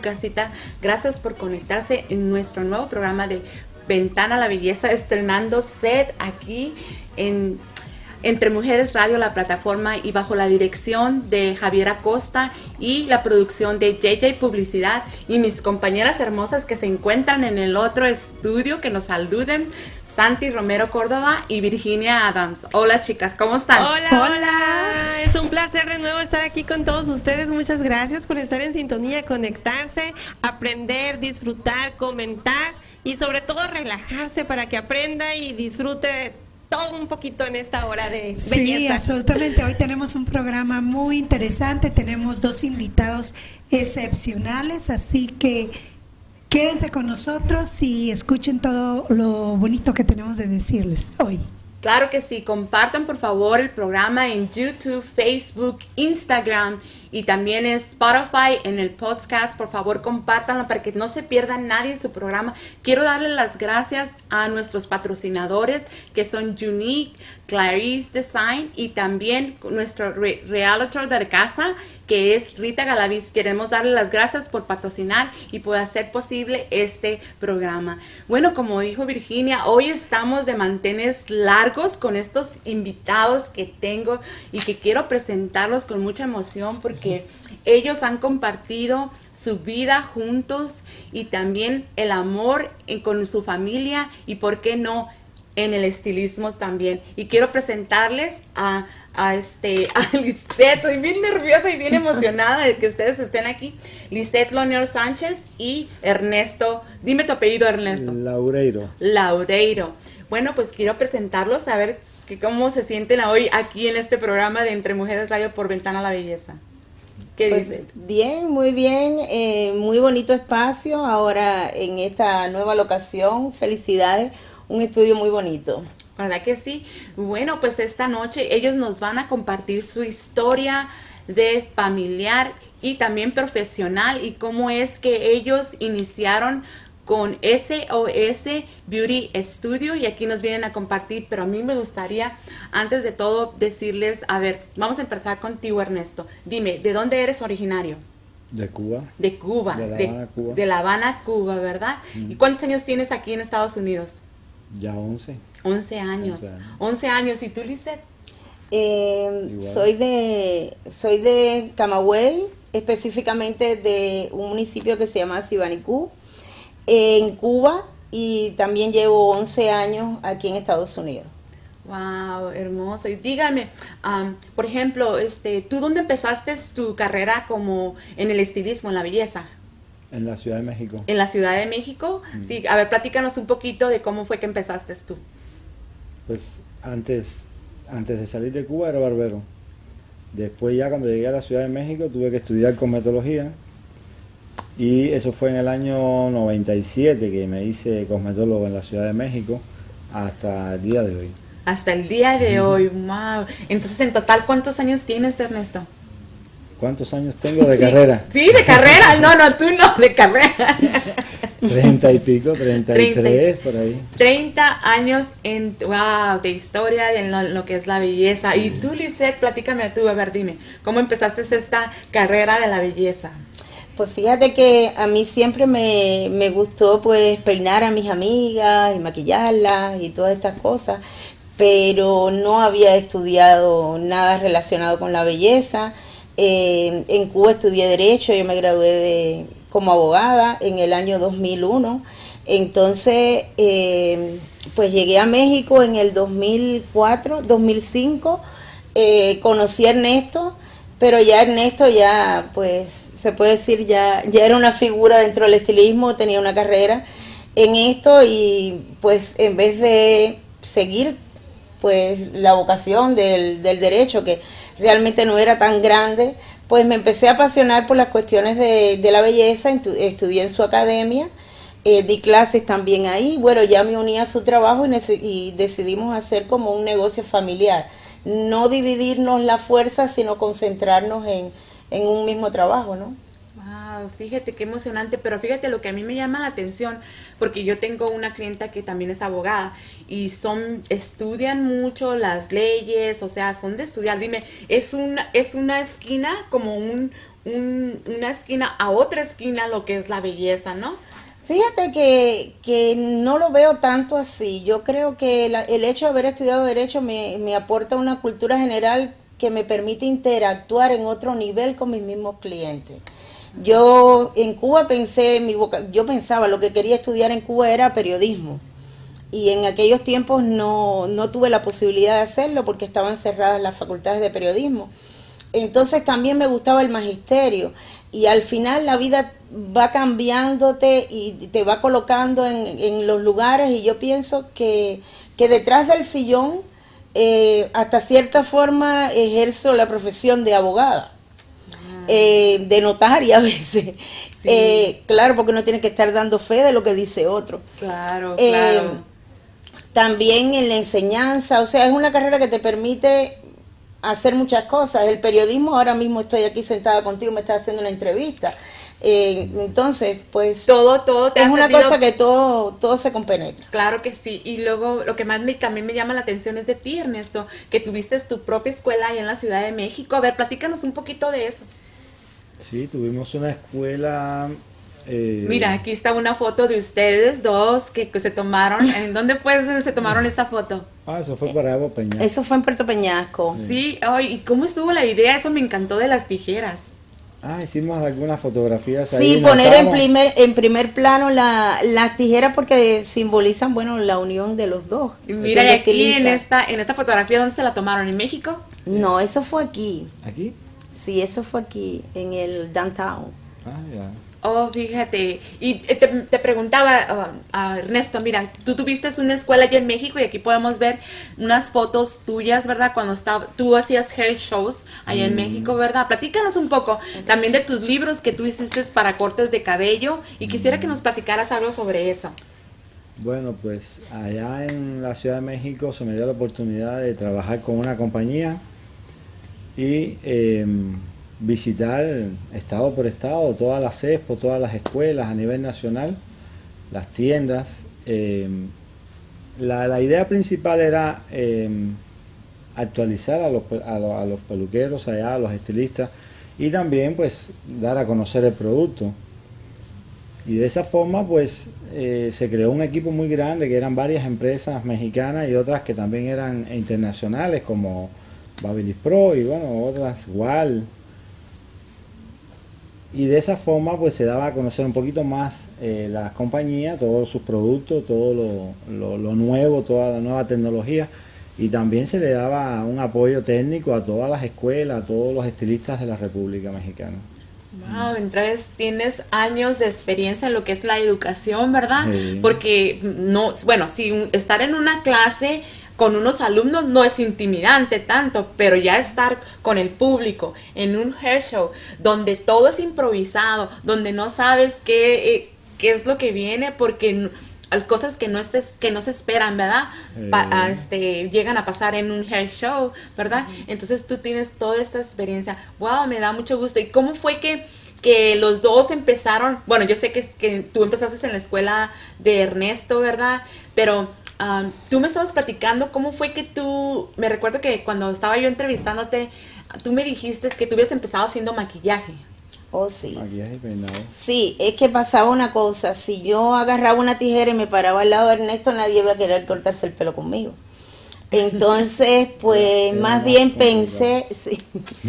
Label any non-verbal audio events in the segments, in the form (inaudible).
casita. Gracias por conectarse en nuestro nuevo programa de Ventana a la Belleza, estrenando set aquí en Entre Mujeres Radio, la plataforma, y bajo la dirección de Javier Acosta y la producción de JJ Publicidad y mis compañeras hermosas que se encuentran en el otro estudio, que nos saluden. Santi Romero Córdoba y Virginia Adams. Hola chicas, ¿cómo están? Hola, hola, Es un placer de nuevo estar aquí con todos ustedes. Muchas gracias por estar en sintonía, conectarse, aprender, disfrutar, comentar y sobre todo relajarse para que aprenda y disfrute todo un poquito en esta hora de belleza. Sí, absolutamente. Hoy tenemos un programa muy interesante. Tenemos dos invitados excepcionales, así que Quédense con nosotros y escuchen todo lo bonito que tenemos de decirles hoy. Claro que sí, compartan por favor el programa en YouTube, Facebook, Instagram y también en Spotify, en el podcast. Por favor, compártanlo para que no se pierda nadie en su programa. Quiero darle las gracias a nuestros patrocinadores que son Unique, Clarice Design y también nuestro realtor de casa que es Rita Galaviz. Queremos darle las gracias por patrocinar y por hacer posible este programa. Bueno, como dijo Virginia, hoy estamos de mantenes largos con estos invitados que tengo y que quiero presentarlos con mucha emoción porque ellos han compartido su vida juntos y también el amor con su familia y, ¿por qué no?, en el estilismo también. Y quiero presentarles a, a, este, a (laughs) Lisette. Estoy bien nerviosa y bien emocionada de que ustedes estén aquí. Lisette Lonier Sánchez y Ernesto. Dime tu apellido, Ernesto. Laureiro. Laureiro. Bueno, pues quiero presentarlos a ver que cómo se sienten hoy aquí en este programa de Entre Mujeres Radio por Ventana a la Belleza. ¿Qué pues, dicen? Bien, muy bien, eh, muy bonito espacio ahora en esta nueva locación. Felicidades un estudio muy bonito. ¿Verdad que sí? Bueno, pues esta noche ellos nos van a compartir su historia de familiar y también profesional y cómo es que ellos iniciaron con SOS Beauty Studio y aquí nos vienen a compartir, pero a mí me gustaría antes de todo decirles, a ver, vamos a empezar contigo Ernesto. Dime, ¿de dónde eres originario? De Cuba. De Cuba. De La Habana, Cuba. De La Habana, Cuba, ¿verdad? ¿Y cuántos años tienes aquí en Estados Unidos? Ya 11. 11 años. 11 años. ¿Y tú, Lizeth? Eh, soy de soy de Camagüey, específicamente de un municipio que se llama Sibanicú, en Cuba, y también llevo 11 años aquí en Estados Unidos. Wow, hermoso. Y dígame, por ejemplo, este, ¿tú dónde empezaste tu carrera como en el estilismo, en la belleza? En la Ciudad de México. En la Ciudad de México. Mm. Sí, a ver, platícanos un poquito de cómo fue que empezaste tú. Pues antes, antes de salir de Cuba era barbero. Después ya cuando llegué a la Ciudad de México tuve que estudiar cosmetología. Y eso fue en el año 97 que me hice cosmetólogo en la Ciudad de México hasta el día de hoy. Hasta el día de hoy, wow. Entonces, en total, ¿cuántos años tienes, Ernesto? ¿Cuántos años tengo de carrera? Sí, de carrera. No, no, tú no, de carrera. (laughs) Treinta y pico, treinta y tres, por ahí. Treinta años en, wow, de historia en lo, que es la belleza. Y tú, Lisette, platícame tú, a ver, dime, ¿cómo empezaste esta carrera de la belleza? Pues fíjate que a mí siempre me, me gustó pues peinar a mis amigas y maquillarlas y todas estas cosas, pero no había estudiado nada relacionado con la belleza eh, en Cuba estudié Derecho, yo me gradué de, como abogada en el año 2001. Entonces, eh, pues llegué a México en el 2004, 2005. Eh, conocí a Ernesto, pero ya Ernesto ya, pues, se puede decir, ya, ya era una figura dentro del estilismo, tenía una carrera en esto y pues en vez de seguir pues la vocación del, del derecho, que realmente no era tan grande, pues me empecé a apasionar por las cuestiones de, la belleza, estudié en su academia, eh, di clases también ahí, bueno, ya me uní a su trabajo y, y decidimos hacer como un negocio familiar, no dividirnos la fuerza, sino concentrarnos en, en un mismo trabajo, ¿no? Fíjate qué emocionante, pero fíjate lo que a mí me llama la atención, porque yo tengo una clienta que también es abogada y son estudian mucho las leyes, o sea, son de estudiar. Dime, es una es una esquina como un una esquina a otra esquina lo que es la belleza, ¿no? Fíjate que, que no lo veo tanto así. Yo creo que el hecho de haber estudiado Derecho me, me aporta una cultura general que me permite interactuar en otro nivel con mis mismos clientes. Yo en Cuba pensé, mi yo pensaba lo que quería estudiar en Cuba era periodismo y en aquellos tiempos no, no tuve la posibilidad de hacerlo porque estaban cerradas las facultades de periodismo. Entonces también me gustaba el magisterio y al final la vida va cambiándote y te va colocando en, los lugares y yo pienso que, que detrás del sillón eh, hasta cierta forma ejerzo la profesión de abogada. Eh, de notaria a veces. Eh, claro, porque uno tiene que estar dando fe de lo que dice otro. Claro, claro. También en la enseñanza, o sea, es una carrera que te permite hacer muchas cosas. El periodismo, ahora mismo estoy aquí sentada contigo, me estás haciendo una entrevista. Eh, entonces, pues todo, todo es una cosa que todo, todo se compenetra. Claro que sí. Y luego lo que más me, también me llama la atención es de ti, Ernesto, que tuviste tu propia escuela allá en la Ciudad de México. A ver, platícanos un poquito de eso. Sí, tuvimos una escuela. Eh, Mira, aquí está una foto de ustedes dos que, se tomaron. (laughs) ¿En dónde fue se tomaron esta foto? Ah, eso fue para Evo Peñasco. Eso fue en Puerto Peñasco. Sí, ¿y cómo estuvo la idea? Eso me encantó de las tijeras. Ah, hicimos algunas fotografías. Sí, poner en primer, en primer plano la, las tijeras porque simbolizan, bueno, la unión de los dos. Mira, y aquí en esta, en esta fotografía, ¿dónde se la tomaron? ¿En México? No, eso fue aquí. ¿Aquí? Sí, eso fue aquí, en el downtown. Ah, ya. Oh, fíjate. Y eh, te, preguntaba, uh, a Ernesto, mira, tú tuviste una escuela allá en México y aquí podemos ver unas fotos tuyas, ¿verdad? Cuando estaba, tú hacías hair shows allá en mm. México, ¿verdad? Platícanos un poco también de tus libros que tú hiciste para cortes de cabello y quisiera que nos platicaras algo sobre eso. Bueno, pues allá en la Ciudad de México se me dio la oportunidad de trabajar con una compañía y... Eh, visitar estado por estado todas las expo, todas las escuelas a nivel nacional, las tiendas. Em, la, idea principal era em, actualizar a los, a, los, peluqueros allá, a los estilistas y también pues dar a conocer el producto. Y de esa forma pues eh, se creó un equipo muy grande que eran varias empresas mexicanas y otras que también eran internacionales como Babilis Pro y bueno, otras igual y de esa forma pues se daba a conocer un poquito más eh, las compañías, todos sus productos, todo lo, lo, nuevo, toda la nueva tecnología y también se le daba un apoyo técnico a todas las escuelas, a todos los estilistas de la República Mexicana. Wow, entonces tienes años de experiencia en lo que es la educación, ¿verdad? Porque no, bueno, si estar en una clase con unos alumnos no es intimidante tanto, pero ya estar con el público en un hair show donde todo es improvisado, donde no sabes qué, eh, qué es lo que viene, porque hay cosas que no, es, que no se esperan, ¿verdad? este, llegan a pasar en un hair show, ¿verdad? Entonces tú tienes toda esta experiencia. Wow, me da mucho gusto. ¿Y cómo fue que, que los dos empezaron? Bueno, yo sé que, que tú empezaste en la escuela de Ernesto, ¿verdad? Pero tú me estabas platicando cómo fue que tú, me recuerdo que cuando estaba yo entrevistándote, tú me dijiste que tú habías empezado haciendo maquillaje. Oh, sí. Maquillaje peinado. Sí, es que pasaba una cosa, si yo agarraba una tijera y me paraba al lado de Ernesto, nadie iba a querer cortarse el pelo conmigo. Entonces, (laughs) pues más bien pensé, sí,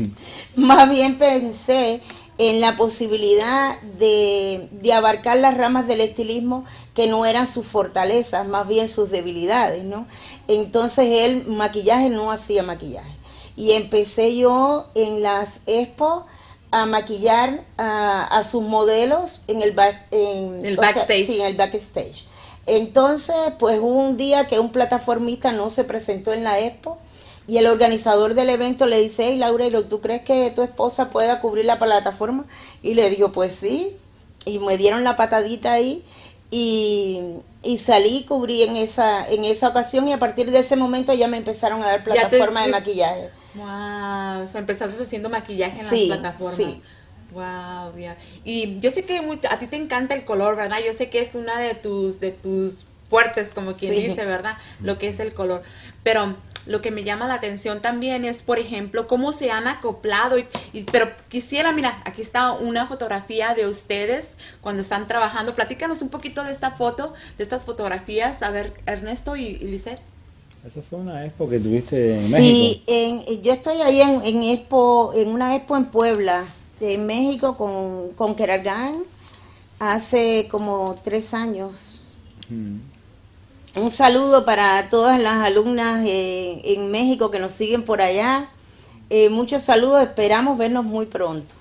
(laughs) más bien pensé en la posibilidad de, de, abarcar las ramas del estilismo que no eran sus fortalezas, más bien sus debilidades, ¿no? Entonces él maquillaje no hacía maquillaje. Y empecé yo en las expo a maquillar a, sus modelos en el, en, el backstage. sí, en el backstage. Entonces, pues hubo un día que un plataformista no se presentó en la expo y el organizador del evento le dice, hey Laura, ¿tú crees que tu esposa pueda cubrir la plataforma? Y le dijo, pues sí. Y me dieron la patadita ahí y, salí y cubrí en esa, en esa ocasión y a partir de ese momento ya me empezaron a dar plataforma de maquillaje. Wow, o sea, empezaste haciendo maquillaje en las plataformas. Sí. Wow, Y yo sé que a ti te encanta el color, ¿verdad? Yo sé que es una de tus de tus fuertes, como quien dice, ¿verdad? Lo que es el color. Pero lo que me llama la atención también es, por ejemplo, cómo se han acoplado. Y, pero quisiera, mira, aquí está una fotografía de ustedes cuando están trabajando. Platícanos un poquito de esta foto, de estas fotografías. A ver, Ernesto y, y Lisette. Eso fue una expo que tuviste en sí, México. Sí, yo estoy ahí en, en, expo, en una expo en Puebla, de México, con, con Kerargan, hace como tres años. Mm. Un saludo para todas las alumnas eh, en México que nos siguen por allá. Eh, muchos saludos, esperamos vernos muy pronto.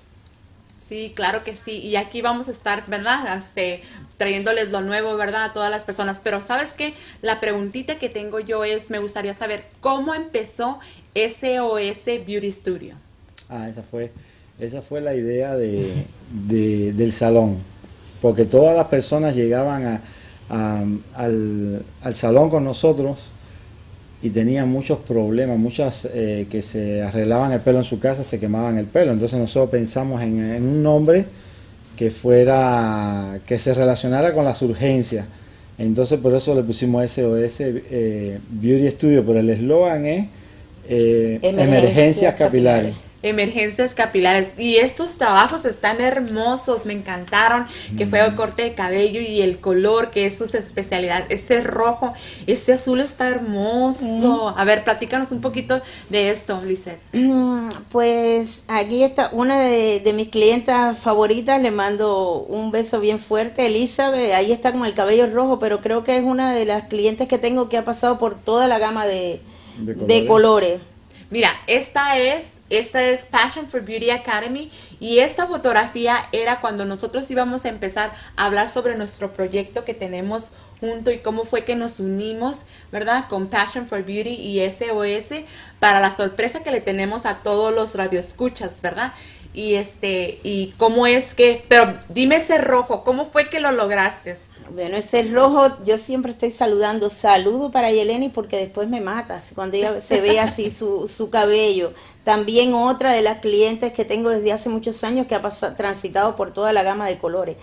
Sí, claro que sí. Y aquí vamos a estar, ¿verdad? Este, trayéndoles lo nuevo, ¿verdad? A todas las personas. Pero sabes qué? La preguntita que tengo yo es, me gustaría saber, ¿cómo empezó SOS Beauty Studio? Ah, esa fue, esa fue la idea de, del salón. Porque todas las personas llegaban a, al, al, salón con nosotros y tenían muchos problemas, muchas eh, que se arreglaban el pelo en su casa, se quemaban el pelo. Entonces nosotros pensamos en, en un nombre que fuera, que se relacionara con las urgencias. Entonces por eso le pusimos SOS eh, Beauty Studio, pero el eslogan es eh, emergencias, capilares emergencias capilares. Y estos trabajos están hermosos, me encantaron, que fue el corte de cabello y el color, que es su especialidad. Ese rojo, ese azul está hermoso. A ver, platícanos un poquito de esto, Lisette. Mm, pues aquí está una de, mis clientas favoritas, le mando un beso bien fuerte, Elizabeth, ahí está con el cabello rojo, pero creo que es una de las clientes que tengo que ha pasado por toda la gama de, De colores. Mira, esta es esta es Passion for Beauty Academy y esta fotografía era cuando nosotros íbamos a empezar a hablar sobre nuestro proyecto que tenemos junto y cómo fue que nos unimos, ¿verdad? Con Passion for Beauty y SOS para la sorpresa que le tenemos a todos los radioescuchas, ¿verdad? Y este, y cómo es que, pero dime ese rojo, ¿cómo fue que lo lograste? Bueno, ese rojo, yo siempre estoy saludando. Saludo para Yeleni porque después me matas cuando ella se ve así su, su cabello. También otra de las clientes que tengo desde hace muchos años que ha pasado, transitado por toda la gama de colores.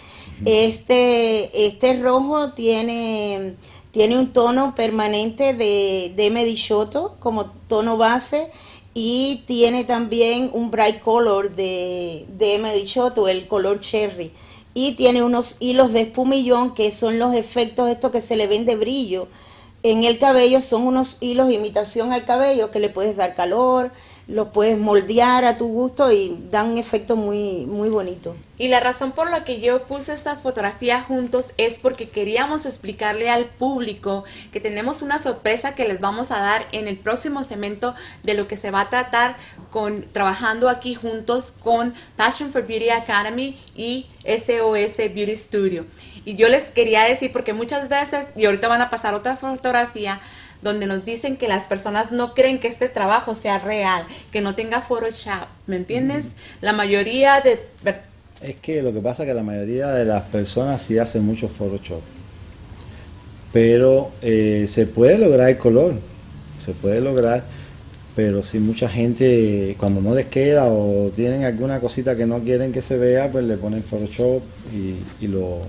Este, este rojo tiene, tiene un tono permanente de, de Medichoto como tono base y tiene también un bright color de, de Medichoto, el color cherry y tiene unos hilos de espumillón que son los efectos estos que se le ven de brillo. En el cabello, son unos hilos de imitación al cabello que le puedes dar calor, lo puedes moldear a tu gusto y dan un efecto muy, muy bonito. Y la razón por la que yo puse estas fotografías juntos es porque queríamos explicarle al público que tenemos una sorpresa que les vamos a dar en el próximo segmento de lo que se va a tratar con trabajando aquí juntos con Passion for Beauty Academy y SOS Beauty Studio. Y yo les quería decir porque muchas veces, y ahorita van a pasar otra fotografía, donde nos dicen que las personas no creen que este trabajo sea real, que no tenga Photoshop, ¿me entiendes? La mayoría de... Es que lo que pasa es que la mayoría de las personas sí hacen mucho Photoshop, pero eh, se puede lograr el color, se puede lograr, pero si mucha gente cuando no les queda o tienen alguna cosita que no quieren que se vea, pues le ponen Photoshop y lo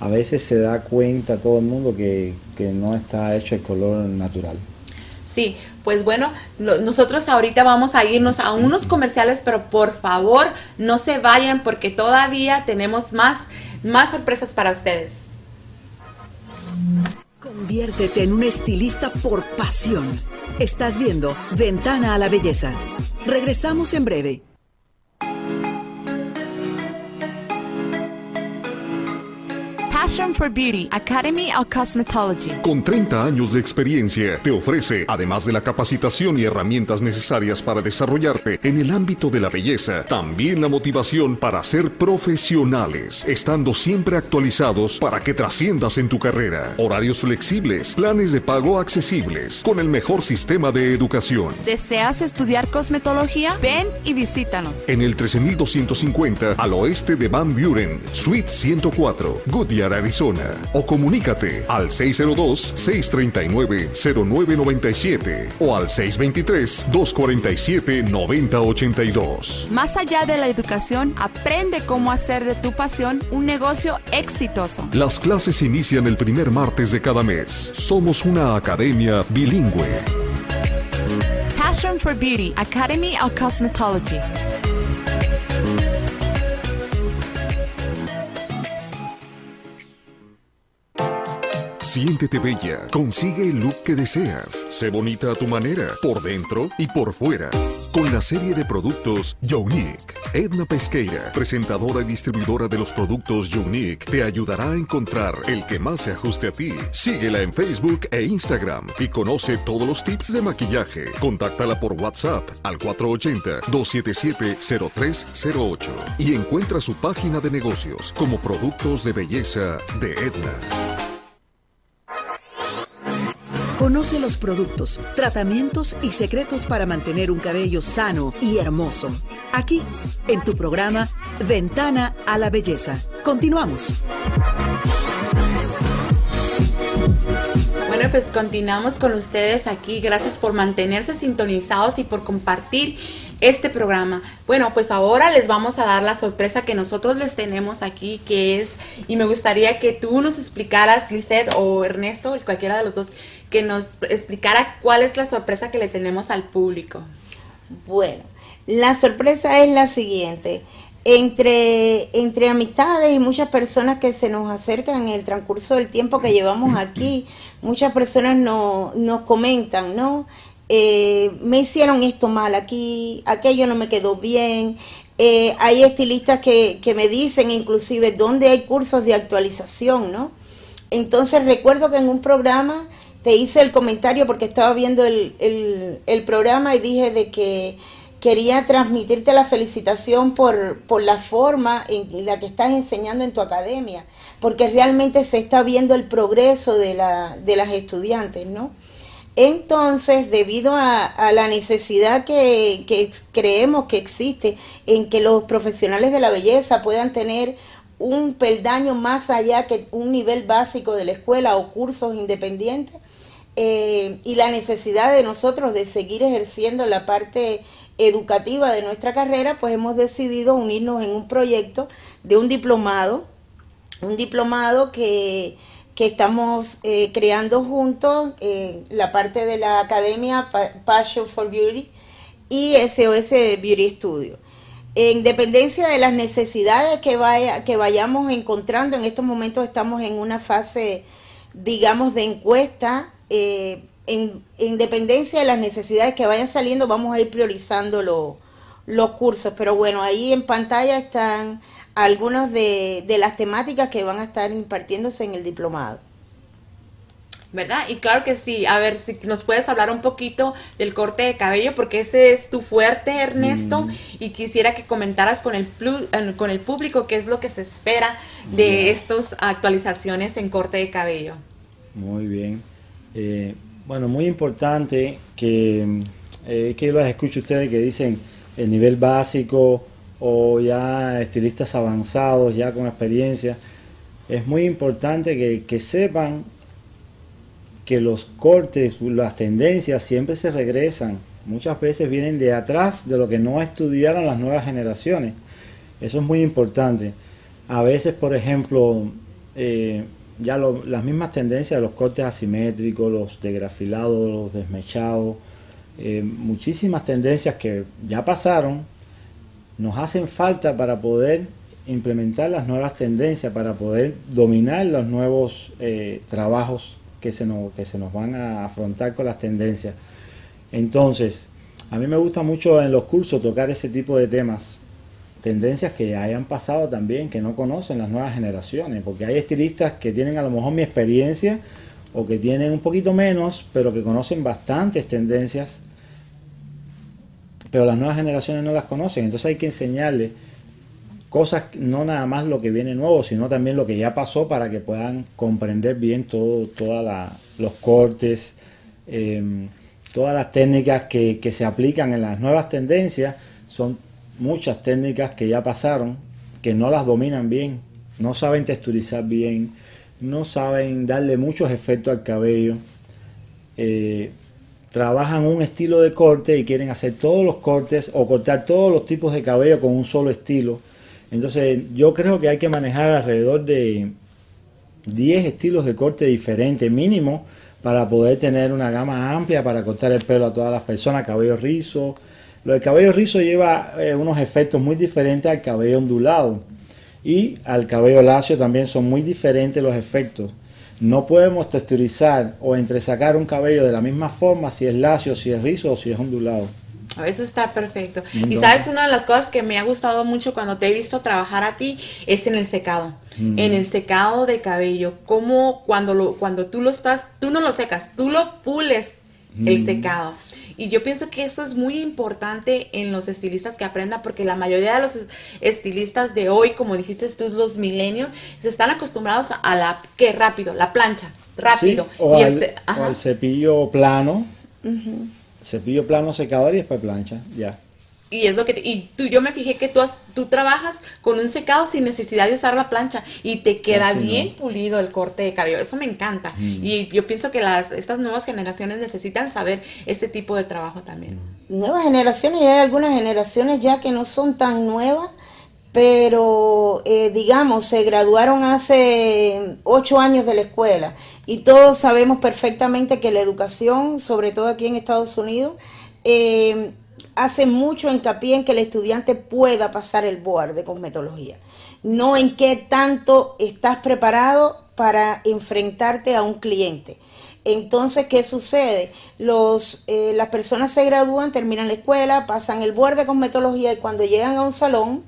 a veces se da cuenta todo el mundo que, no está hecho el color natural. Sí, pues bueno, nosotros ahorita vamos a irnos a unos comerciales, pero por favor no se vayan porque todavía tenemos más, más sorpresas para ustedes. Conviértete en un estilista por pasión. Estás viendo Ventana a la Belleza. Regresamos en breve. Passion for Beauty, Academy of Cosmetology. Con 30 años de experiencia, te ofrece, además de la capacitación y herramientas necesarias para desarrollarte en el ámbito de la belleza, también la motivación para ser profesionales, estando siempre actualizados para que trasciendas en tu carrera. Horarios flexibles, planes de pago accesibles, con el mejor sistema de educación. ¿Deseas estudiar cosmetología? Ven y visítanos. En el 13250 al oeste de Van Buren, Suite 104, Goodyear, Arizona. O comunícate al 602-639-0997 o al 623-247-9082. Más allá de la educación, aprende cómo hacer de tu pasión un negocio exitoso. Las clases inician el primer martes de cada mes. Somos una academia bilingüe. Passion for Beauty, Academy of Cosmetology. Siéntete bella, consigue el look que deseas, sé bonita a tu manera, por dentro y por fuera. Con la serie de productos Unique, Edna Pesqueira, presentadora y distribuidora de los productos Unique, te ayudará a encontrar el que más se ajuste a ti. Síguela en Facebook e Instagram y conoce todos los tips de maquillaje. Contáctala por WhatsApp al 480-277-0308 y encuentra su página de negocios como Productos de Belleza de Edna. Conoce los productos, tratamientos y secretos para mantener un cabello sano y hermoso. Aquí, en tu programa Ventana a la Belleza. Continuamos. Bueno, pues continuamos con ustedes aquí. Gracias por mantenerse sintonizados y por compartir este programa. Bueno, pues ahora les vamos a dar la sorpresa que nosotros les tenemos aquí, que es, y me gustaría que tú nos explicaras, Lisette o Ernesto, cualquiera de los dos, que nos explicara cuál es la sorpresa que le tenemos al público. Bueno, la sorpresa es la siguiente. Entre, entre amistades y muchas personas que se nos acercan en el transcurso del tiempo que llevamos aquí, (clears throat) muchas personas no, nos comentan, ¿no? Eh, me hicieron esto mal aquí, aquello no me quedó bien. Eh, hay estilistas que, que me dicen inclusive dónde hay cursos de actualización, ¿no? Entonces recuerdo que en un programa te hice el comentario porque estaba viendo el, el, programa y dije de que quería transmitirte la felicitación por, por la forma en la que estás enseñando en tu academia, porque realmente se está viendo el progreso de, la, de las estudiantes, ¿no? Entonces, debido a, la necesidad que, que, creemos que existe en que los profesionales de la belleza puedan tener un peldaño más allá que un nivel básico de la escuela o cursos independientes, eh, y la necesidad de nosotros de seguir ejerciendo la parte educativa de nuestra carrera, pues hemos decidido unirnos en un proyecto de un diplomado, un diplomado que que estamos eh, creando juntos, eh, la parte de la Academia Passion for Beauty y SOS Beauty Studio. En dependencia de las necesidades que, vaya, que vayamos encontrando, en estos momentos estamos en una fase, digamos, de encuesta. Eh, en, dependencia de las necesidades que vayan saliendo, vamos a ir priorizando los cursos. Pero bueno, ahí en pantalla están algunas de, las temáticas que van a estar impartiéndose en el diplomado. ¿verdad? Y claro que sí. A ver si nos puedes hablar un poquito del corte de cabello, porque ese es tu fuerte, Ernesto, mm. y quisiera que comentaras con el, con el público qué es lo que se espera de estas actualizaciones en corte de cabello. Muy bien. Eh, bueno, muy importante que, eh, que los escucho ustedes que dicen el nivel básico, o ya estilistas avanzados, ya con experiencia, es muy importante que, sepan que los cortes, las tendencias siempre se regresan. Muchas veces vienen de atrás de lo que no estudiaron las nuevas generaciones. Eso es muy importante. A veces, por ejemplo, eh, ya las mismas tendencias de los cortes asimétricos, los degrafilados, los desmechados, eh, muchísimas tendencias que ya pasaron, nos hacen falta para poder implementar las nuevas tendencias, para poder dominar los nuevos eh, trabajos que se, nos, que se nos van a afrontar con las tendencias. Entonces, a mí me gusta mucho en los cursos tocar ese tipo de temas, tendencias que hayan pasado también, que no conocen las nuevas generaciones, porque hay estilistas que tienen a lo mejor mi experiencia o que tienen un poquito menos, pero que conocen bastantes tendencias pero las nuevas generaciones no las conocen, entonces hay que enseñarles cosas, no nada más lo que viene nuevo, sino también lo que ya pasó para que puedan comprender bien todo, todos los cortes, em, todas las técnicas que, que se aplican en las nuevas tendencias, son muchas técnicas que ya pasaron, que no las dominan bien, no saben texturizar bien, no saben darle muchos efectos al cabello. Eh, trabajan un estilo de corte y quieren hacer todos los cortes o cortar todos los tipos de cabello con un solo estilo. Entonces yo creo que hay que manejar alrededor de 10 estilos de corte diferentes mínimo para poder tener una gama amplia para cortar el pelo a todas las personas, cabello rizo. Lo del cabello rizo lleva eh, unos efectos muy diferentes al cabello ondulado y al cabello lacio también son muy diferentes los efectos. No podemos texturizar o entresacar un cabello de la misma forma si es lacio, si es rizo o si es ondulado. Eso está perfecto. y sabes, una de las cosas que me ha gustado mucho cuando te he visto trabajar a ti es en el secado. Mm. En el secado de cabello. Como cuando, lo, cuando tú lo estás, tú no lo secas, tú lo pules el Mm. secado. Y yo pienso que eso es muy importante en los estilistas que aprendan, porque la mayoría de los es- estilistas de hoy, como dijiste tú, los milenios, se están acostumbrados a la, que rápido, la plancha, rápido. Sí, o, Y al, o cepillo plano, cepillo plano secador y después plancha, ya. Y es lo que te- y tú yo me fijé que tú has- tú trabajas con un secado sin necesidad de usar la plancha y te queda Así no. bien pulido el corte de cabello. Eso me encanta. Mm. Y yo pienso que las estas nuevas generaciones necesitan saber este tipo de trabajo también. nuevas generaciones y hay algunas generaciones ya que no son tan nuevas, pero eh, digamos, se graduaron hace ocho años de la escuela y todos sabemos perfectamente que la educación, sobre todo aquí en Estados Unidos, eh, hace mucho hincapié en que el estudiante pueda pasar el board de cosmetología, no en qué tanto estás preparado para enfrentarte a un cliente. Entonces, ¿qué sucede? Los, eh, las personas se gradúan, terminan la escuela, pasan el board de cosmetología y cuando llegan a un salón,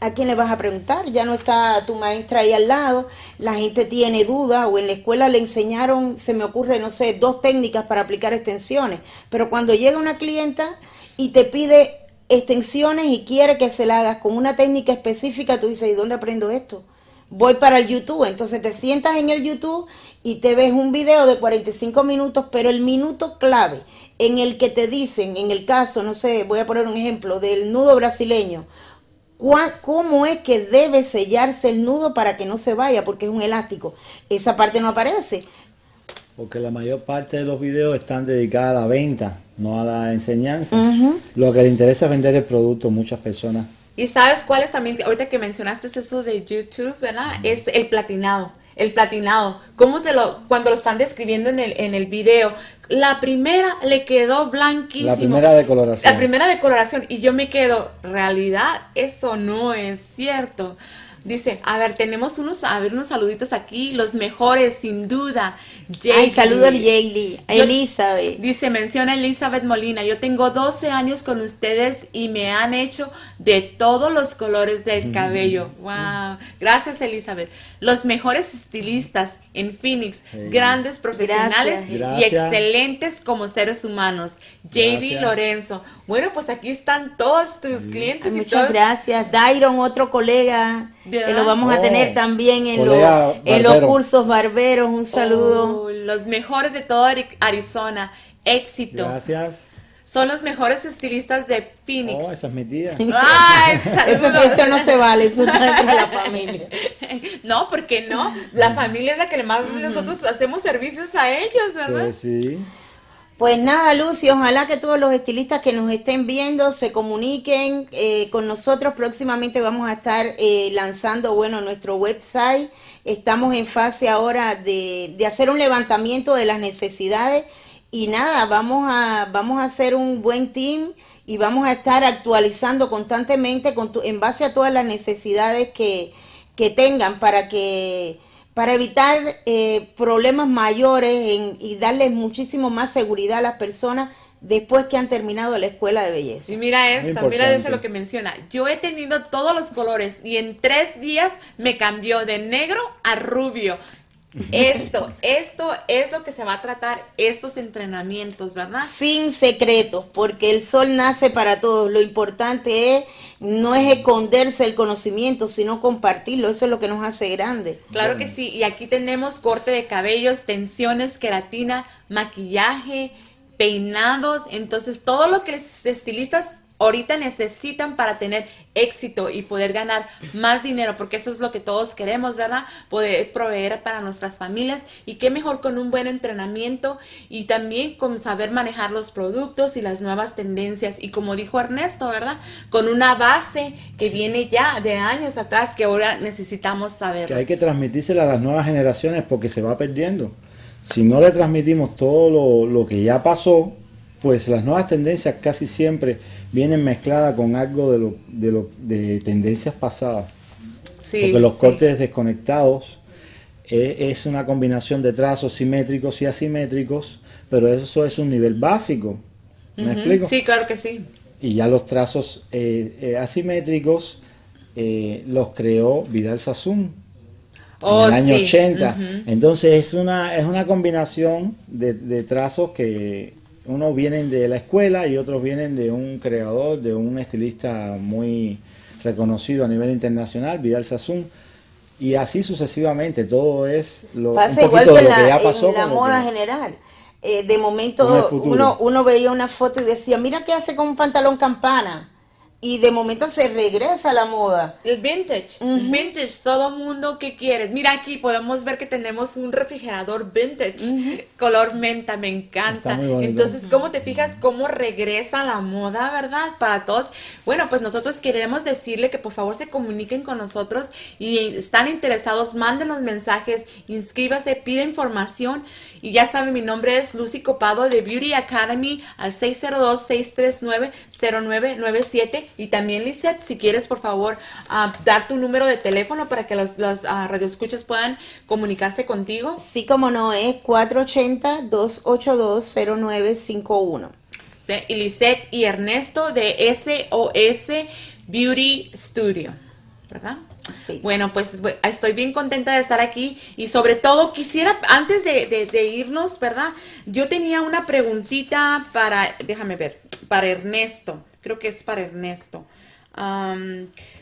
¿a quién le vas a preguntar? Ya no está tu maestra ahí al lado, la gente tiene dudas o en la escuela le enseñaron, se me ocurre, no sé, dos técnicas para aplicar extensiones, pero cuando llega una clienta y te pide extensiones y quiere que se la hagas con una técnica específica, tú dices, ¿y dónde aprendo esto? voy para el YouTube. Entonces te sientas en el YouTube y te ves un video de 45 minutos, pero el minuto clave en el que te dicen, en el caso, no sé, voy a poner un ejemplo del nudo brasileño, cómo es que debe sellarse el nudo para que no se vaya, porque es un elástico. Esa parte no aparece. Porque la mayor parte de los videos están dedicados a la venta, no a la enseñanza. Lo que le interesa es vender el producto a muchas personas. Y sabes cuál es también, ahorita que mencionaste eso de YouTube, ¿verdad? Es el platinado. El platinado. ¿Cómo te lo, cuando lo están describiendo en el, en el video? La primera le quedó blanquísimo. La primera decoloración. La primera decoloración. Y yo me quedo, realidad, eso no es cierto. Dice, a ver, tenemos unos, a ver, unos saluditos aquí, los mejores, sin duda. Ay, Jaylee. saludo a Jaylee, Elizabeth. Dice, menciona Elizabeth Molina, yo tengo 12 años con ustedes y me han hecho de todos los colores del cabello. Wow. Gracias, Elizabeth. Los mejores estilistas en Phoenix, grandes profesionales Gracias. y excelentes como seres humanos. JD. Lorenzo. Bueno, pues aquí están todos tus clientes Ay, y muchas todos. gracias. Dairon, otro colega, Que lo vamos a Oh, tener también en, los- en los cursos barberos. Un saludo. Oh, los mejores de todo Ari- Arizona. Éxito. Gracias. Son los mejores estilistas de Phoenix. Oh, esa es mi tía. (laughs) Ay, (laughs) Eso, no se vale, eso está dentro de la familia. (laughs) No, ¿por qué no? La familia es la que más nosotros hacemos servicios a ellos, ¿verdad? Pues sí. Pues nada, Lucy, ojalá que todos los estilistas que nos estén viendo se comuniquen eh, con nosotros. Próximamente vamos a estar eh, lanzando, bueno, nuestro website. Estamos en fase ahora de, hacer un levantamiento de las necesidades y nada, vamos a, vamos a hacer un buen team y vamos a estar actualizando constantemente con tu- en base a todas las necesidades que, que tengan para que para evitar eh, problemas mayores en- y darles muchísimo más seguridad a las personas después que han terminado la escuela de belleza. Y mira esta, mira eso importante. lo que menciona. Yo he tenido todos los colores y en tres días me cambió de negro a rubio. Esto, esto es lo que se va a tratar estos entrenamientos, ¿verdad? Sin secretos, porque el sol nace para todos. Lo importante es no es esconderse el conocimiento, sino compartirlo. Eso es lo que nos hace grandes. Claro que sí, y aquí tenemos corte de cabellos, tensiones, queratina, maquillaje, peinados, entonces todo lo que los estilistas ahorita necesitan para tener éxito y poder ganar más dinero, porque eso es lo que todos queremos, ¿verdad? Poder proveer para nuestras familias y qué mejor con un buen entrenamiento y también con saber manejar los productos y las nuevas tendencias y como dijo Ernesto, ¿verdad? Con una base que viene ya de años atrás que ahora necesitamos saber. Que hay que transmitírsela a las nuevas generaciones porque se va perdiendo. si no le transmitimos todo lo, lo que ya pasó, pues las nuevas tendencias casi siempre vienen mezcladas con algo de, lo, de, lo, de tendencias pasadas. Sí, Porque los sí. cortes desconectados eh, es una combinación de trazos simétricos y asimétricos, pero eso es un nivel básico. ¿Me explico? Sí, claro que sí. Y ya los trazos eh, eh, asimétricos eh, los creó Vidal Sassoon Oh, en el año sí. 80. Ujú. Entonces es una, es una combinación de, de trazos que unos vienen de la escuela y otros vienen de un creador, de un estilista muy reconocido a nivel internacional, Vidal Sassoon. Y así sucesivamente, todo es lo, Pasa un igual que de la, ya pasó. en la moda que- general. Eh, de momento uno, uno veía una foto y decía, mira qué hace con un pantalón campana. Y de momento se regresa a la moda. El vintage, vintage, todo mundo que quieres. Mira aquí podemos ver que tenemos un refrigerador vintage, color menta, me encanta. Está muy bonito. Entonces, ¿cómo te fijas cómo regresa la moda, verdad? Para todos. Bueno, pues nosotros queremos decirle que por favor se comuniquen con nosotros y están interesados, mándenos mensajes, inscríbase, pide información. Y ya saben, mi nombre es Lucy Copado de Beauty Academy al 602-639-0997. Y también, Lizette, si quieres, por favor, ah, dar tu número de teléfono para que los, los ah, radioescuchas puedan comunicarse contigo. Sí, como no, es 480-282-0951. ¿sí? Y Lisette y Ernesto de SOS Beauty Studio, ¿verdad? Sí. Bueno, pues estoy bien contenta de estar aquí y sobre todo quisiera, antes de, de- de irnos, ¿verdad? Yo tenía una preguntita para, déjame ver, para Ernesto, creo que es para Ernesto.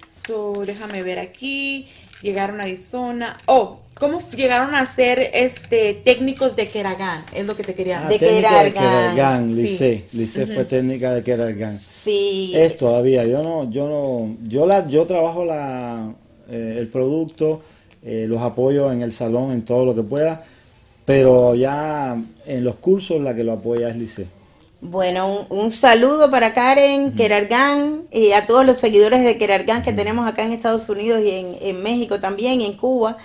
So, déjame ver aquí, llegaron a Arizona. Oh, ¿cómo llegaron a ser este técnicos de Keragán? Es lo que te quería Ah, De técnica de Kerargan. Kerargan, Sí. Lice. Lice fue técnica de Kerargan. Sí. Es todavía, yo no, yo no, yo la, yo trabajo la, eh, el producto, eh, los apoyo en el salón, en todo lo que pueda, pero ya en los cursos la que lo apoya es Lice. Bueno, un, un saludo para Karen, Kerargan, y a todos los seguidores de Kerargan que tenemos acá en Estados Unidos y en, en México también, y en Cuba.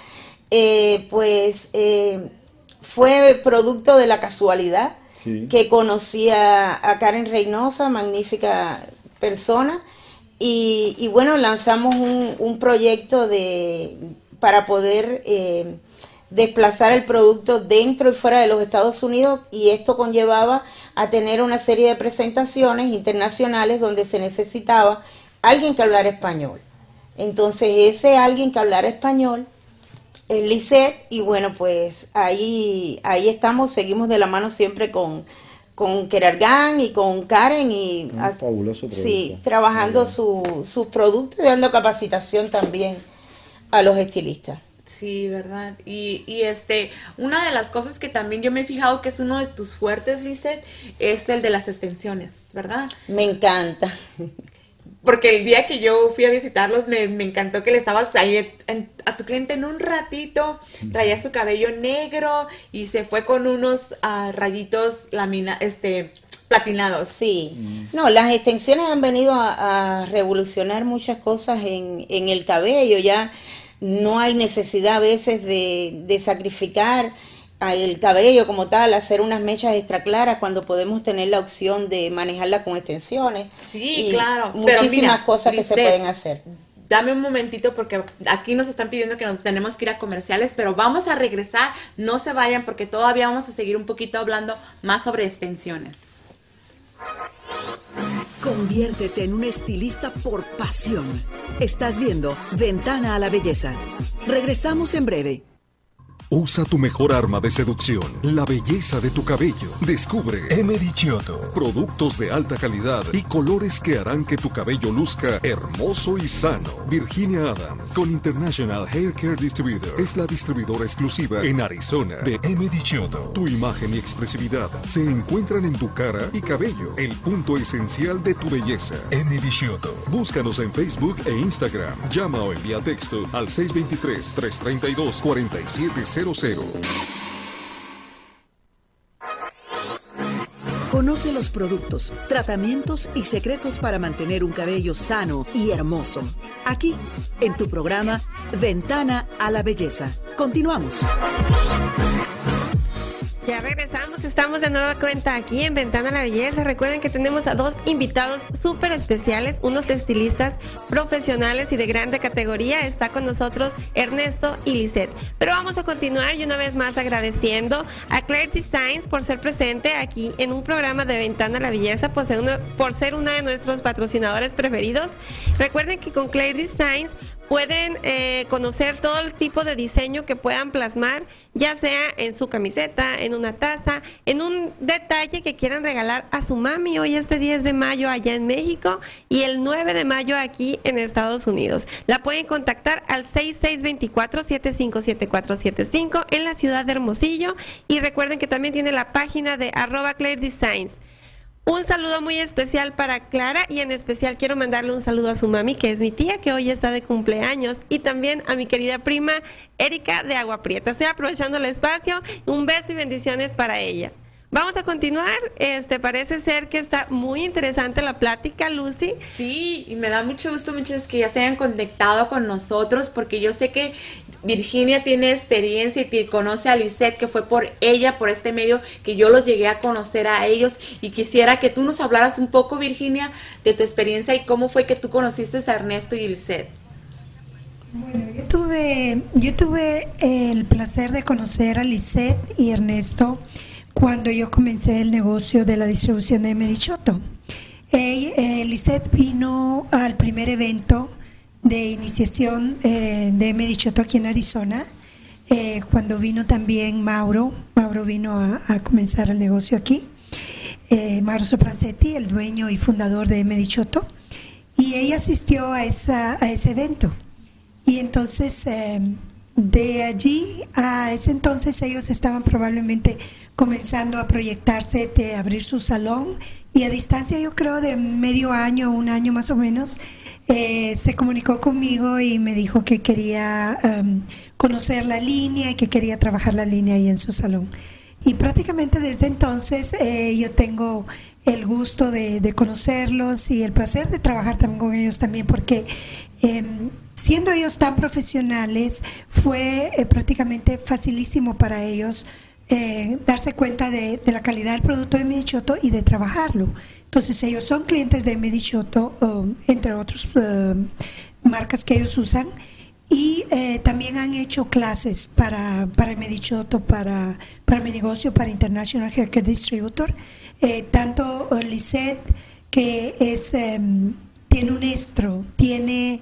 Eh, pues eh, fue producto de la casualidad Sí. que conocí a, a Karen Reynosa, magnífica persona, y, y bueno, lanzamos un, un proyecto de, para poder eh, desplazar el producto dentro y fuera de los Estados Unidos y esto conllevaba a tener una serie de presentaciones internacionales donde se necesitaba alguien que hablara español. Entonces ese alguien que hablara español, el Lisette, y bueno, pues ahí, ahí estamos, seguimos de la mano siempre con, con Kerargan y con Karen y Un fabuloso sí, trabajando Muy su- sus productos y dando capacitación también a los estilistas. Sí, verdad. Y, y este, una de las cosas que también yo me he fijado que es uno de tus fuertes, Lizeth, es el de las extensiones, ¿verdad? Me encanta. Porque el día que yo fui a visitarlos me, me encantó que le estabas ahí en- a tu cliente en un ratito, traía su cabello negro y se fue con unos ah, rayitos lamina, este, platinados. Sí, no, las extensiones han venido a, a revolucionar muchas cosas en, en el cabello, ya no hay necesidad a veces de, de sacrificar el cabello como tal, hacer unas mechas extra claras cuando podemos tener la opción de manejarla con extensiones. Sí, Y claro. Pero Muchísimas mira, cosas que se pueden hacer. Dame un momentito porque aquí nos están pidiendo que nos tenemos que ir a comerciales, pero vamos a regresar, no se vayan porque todavía vamos a seguir un poquito hablando más sobre extensiones. Conviértete en un estilista por pasión. Estás viendo Ventana a la Belleza. Regresamos en breve. Usa tu mejor arma de seducción, la belleza de tu cabello. Descubre Emery Chioto. productos de alta calidad y colores que harán que tu cabello luzca hermoso y sano. Virginia Adams, con International Hair Care Distributor, es la distribuidora exclusiva en Arizona de Emery Chioto. Tu imagen y expresividad se encuentran en tu cara y cabello, el punto esencial de tu belleza. Emery Chioto. Búscanos en Facebook e Instagram. Llama o envía texto al 623-332-4700. Conoce los productos, tratamientos y secretos para mantener un cabello sano y hermoso. Aquí, en tu programa Ventana a la Belleza. Continuamos. Ya regresamos, estamos de nueva cuenta aquí en Ventana a la Belleza. Recuerden que tenemos a dos invitados súper especiales, unos estilistas profesionales y de grande categoría. Está con nosotros Ernesto y Lisette. Pero vamos a continuar y una vez más agradeciendo a Claire Designs por ser presente aquí en un programa de Ventana a la Belleza, por ser una, por ser una de nuestros patrocinadores preferidos. Recuerden que con Claire Designs pueden eh, conocer todo el tipo de diseño que puedan plasmar, ya sea en su camiseta, en una taza, en un detalle que quieran regalar a su mami hoy este 10 de mayo allá en México y el 9 de mayo aquí en Estados Unidos. La pueden contactar al 6624-757475 en la ciudad de Hermosillo y recuerden que también tiene la página de arroba Claire Designs. Un saludo muy especial para Clara y en especial quiero mandarle un saludo a su mami, que es mi tía, que hoy está de cumpleaños, y también a mi querida prima Erika de Agua Prieta. Estoy aprovechando el espacio. Un beso y bendiciones para ella. Vamos a continuar. Este parece ser que está muy interesante la plática, Lucy. Sí, y me da mucho gusto, muchachos, que ya se hayan conectado con nosotros, porque yo sé que Virginia tiene experiencia y conoce a Lisette, que fue por ella, por este medio, que yo los llegué a conocer a ellos. Y quisiera que tú nos hablaras un poco, Virginia, de tu experiencia y cómo fue que tú conociste a Ernesto y Lisette. Bueno, yo tuve, yo tuve el placer de conocer a Lisette y Ernesto cuando yo comencé el negocio de la distribución de Medichoto. Eh, Lisette vino al primer evento de iniciación eh, de Medichoto aquí en Arizona, eh, cuando vino también Mauro, Mauro vino a, comenzar el negocio aquí, eh, Mauro Soprasetti, el dueño y fundador de Medichoto, y ella asistió a, esa, a ese evento. Y entonces, eh, de allí a ese entonces ellos estaban probablemente comenzando a proyectarse de abrir su salón. Y a distancia yo creo de medio año, un año más o menos, eh, se comunicó conmigo y me dijo que quería um, conocer la línea y que quería trabajar la línea ahí en su salón. Y prácticamente desde entonces eh, yo tengo el gusto de, conocerlos y el placer de trabajar también con ellos también porque eh, siendo ellos tan profesionales fue eh, prácticamente facilísimo para ellos eh, darse cuenta de, de, la calidad del producto de Medichoto y de trabajarlo. Entonces ellos son clientes de Medichoto, um, entre otras um, marcas que ellos usan, y eh, también han hecho clases para, para Medichoto, para, para mi negocio, para International Haircare Distributor. Eh, tanto Lisette, que es, eh, tiene un estro, tiene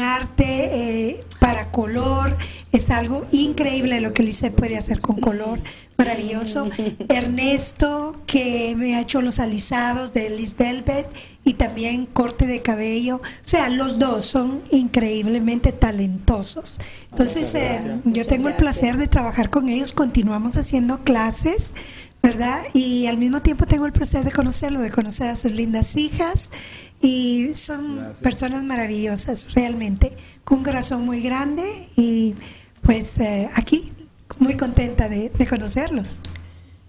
arte eh, para color, es algo increíble lo que Lisette puede hacer con color, maravilloso. (laughs) Ernesto, que me ha hecho los alisados de Liz Velvet y también corte de cabello. O sea, los dos son increíblemente talentosos. Entonces, eh, yo tengo el placer de trabajar con ellos, continuamos haciendo clases. ¿Verdad? Y al mismo tiempo tengo el placer de conocerlo, de conocer a sus lindas hijas y son Gracias. personas maravillosas, realmente, con un corazón muy grande y pues eh, aquí muy contenta de, de conocerlos.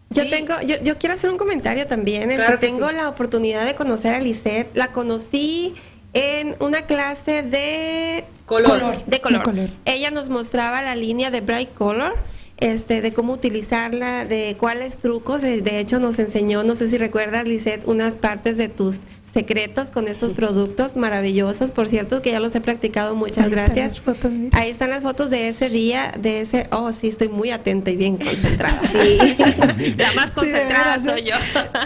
Yo sí. tengo, yo, yo, quiero hacer un comentario también. Claro tengo sí. la oportunidad de conocer a Lisette. La conocí en una clase de color. color, de, color. de color. Ella nos mostraba la línea de Bright Color este, de cómo utilizarla, de cuáles trucos. De hecho, nos enseñó, no sé si recuerdas, Lisette, unas partes de tus secretos con estos productos maravillosos, por cierto, que ya los he practicado, muchas Ahí gracias. Están fotos, Ahí están las fotos de ese día, de ese, oh sí, estoy muy atenta y bien concentrada. (laughs) Sí. La más concentrada sí, soy yo.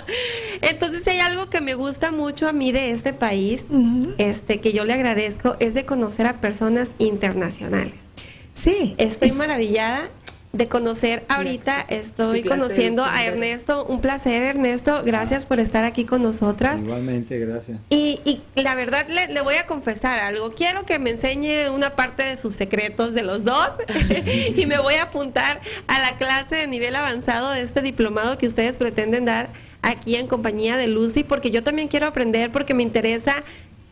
(laughs) Entonces hay algo que me gusta mucho a mí de este país, uh -huh. este, que yo le agradezco, es de conocer a personas internacionales. Sí. Estoy es... maravillada de conocer ahorita. Estoy conociendo a Ernesto. Un placer, Ernesto. Gracias por estar aquí con nosotras. Igualmente, gracias. Y, y la verdad, le, le, voy a confesar algo. Quiero que me enseñe una parte de sus secretos de los dos (laughs) y me voy a apuntar a la clase de nivel avanzado de este diplomado que ustedes pretenden dar aquí en compañía de Lucy, porque yo también quiero aprender, porque me interesa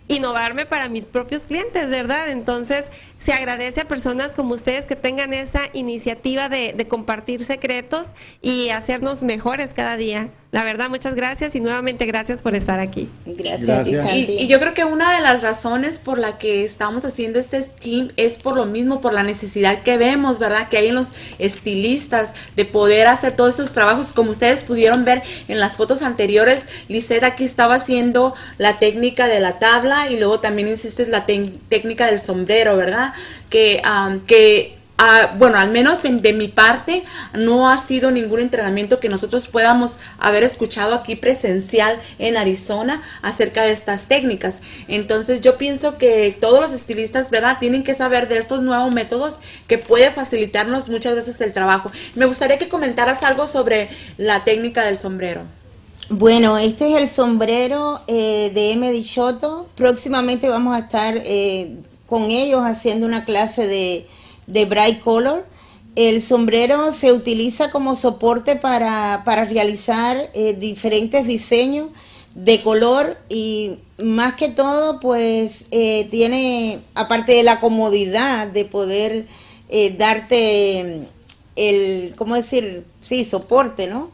innovarme para mis propios clientes, ¿verdad? Entonces, se agradece a personas como ustedes que tengan esa iniciativa de, de compartir secretos y hacernos mejores cada día. La verdad, muchas gracias y nuevamente gracias por estar aquí. Gracias. Y, y yo creo que una de las razones por la que estamos haciendo este team es por lo mismo, por la necesidad que vemos, ¿verdad? Que hay en los estilistas de poder hacer todos esos trabajos. Como ustedes pudieron ver en las fotos anteriores, Lisette aquí estaba haciendo la técnica de la tabla y luego también hiciste la técnica del sombrero, ¿verdad? Que, am, que Ah, bueno, al menos en- de mi parte, no ha sido ningún entrenamiento que nosotros podamos haber escuchado aquí presencial en Arizona acerca de estas técnicas. Entonces yo pienso que todos los estilistas, ¿verdad? Tienen que saber de estos nuevos métodos que puede facilitarnos muchas veces el trabajo. Me gustaría que comentaras algo sobre la técnica del sombrero. Bueno, este es el sombrero eh, de M. Dichoto. Próximamente vamos a estar eh, con ellos haciendo una clase de, de Bright Color. El sombrero se utiliza como soporte para, para realizar eh, diferentes diseños de color y más que todo pues eh, tiene, aparte de la comodidad de poder eh, darte el, ¿cómo decir? Sí, soporte, ¿no?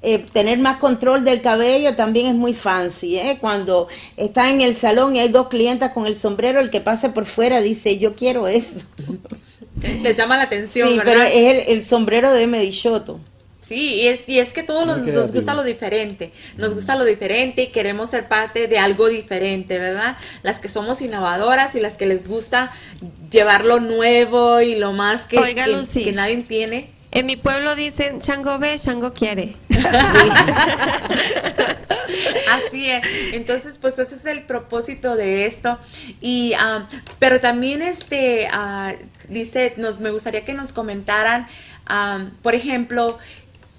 eh, tener más control del cabello también es muy fancy. ¿eh? Cuando está en el salón y hay dos clientas con el sombrero, el que pase por fuera dice, yo quiero eso. (laughs) (laughs) Les llama la atención, Sí, ¿verdad? pero es el, el sombrero de Medichoto. Sí, y es, y es que todos nos, gusta lo diferente, nos gusta lo diferente y queremos ser parte de algo diferente, ¿verdad? Las que somos innovadoras y las que les gusta llevar lo nuevo y lo más que, Oiga, que, Lucy. que nadie tiene. En mi pueblo dicen, Chango ve, Chango quiere. (laughs) Así es. Entonces, pues ese es el propósito de esto. Y, ah, pero también, este, ah, dice, nos, me gustaría que nos comentaran, por ejemplo,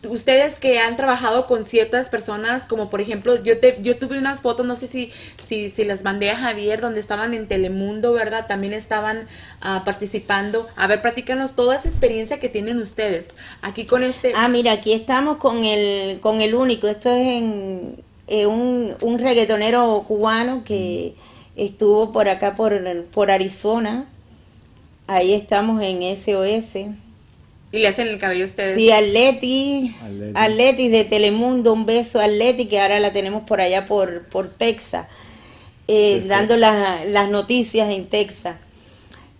ustedes que han trabajado con ciertas personas, como por ejemplo, yo te, yo tuve unas fotos, no sé si, si, si las mandé a Javier, donde estaban en Telemundo, ¿verdad? También estaban ah, participando. A ver, platícanos toda esa experiencia que tienen ustedes aquí con este. Ah, mira, aquí estamos con el, con el único. Esto es en, eh, un, un reggaetonero cubano que estuvo por acá, por, por Arizona. Ahí estamos en SOS. y le hacen el cabello a ustedes. Sí, Atleti, Atleti. Atleti de Telemundo, un beso a Atleti, que ahora la tenemos por allá por, por Texas, eh, dando las, las noticias en Texas.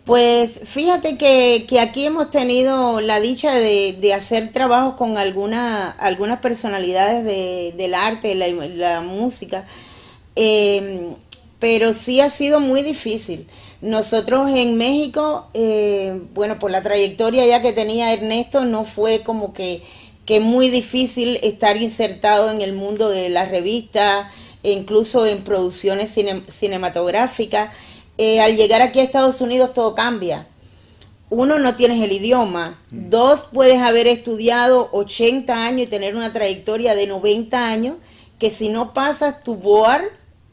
Pues fíjate que, que aquí hemos tenido la dicha de, de hacer trabajos con alguna, algunas personalidades de- del arte, la, la música, eh, pero sí ha sido muy difícil. Nosotros en México, eh, bueno, por la trayectoria ya que tenía Ernesto, no fue como que, que muy difícil estar insertado en el mundo de las revistas, e incluso en producciones cine- cinematográficas. Eh, al llegar aquí a Estados Unidos todo cambia. Uno, no tienes el idioma. Dos, puedes haber estudiado 80 años y tener una trayectoria de 90 años, que si no pasas tu board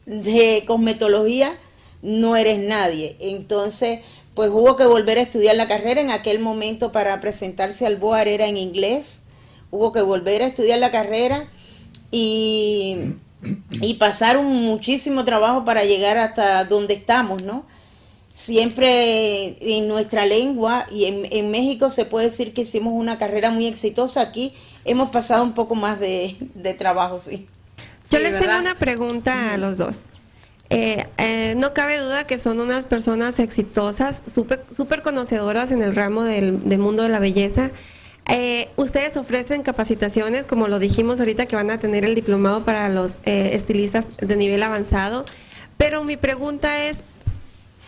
de cosmetología, no eres nadie. Entonces, pues hubo que volver a estudiar la carrera. En aquel momento para presentarse al board era en inglés. Hubo que volver a estudiar la carrera y, y pasar un muchísimo trabajo para llegar hasta donde estamos, ¿no? Siempre en nuestra lengua y en, en México se puede decir que hicimos una carrera muy exitosa. Aquí hemos pasado un poco más de, de trabajo, sí. Yo Sí, les ¿verdad? tengo una pregunta a los dos. Eh, eh, no cabe duda que son unas personas exitosas, súper conocedoras en el ramo del, del mundo de la belleza. Eh, ustedes ofrecen capacitaciones, como lo dijimos ahorita, que van a tener el diplomado para los eh, estilistas de nivel avanzado. Pero mi pregunta es,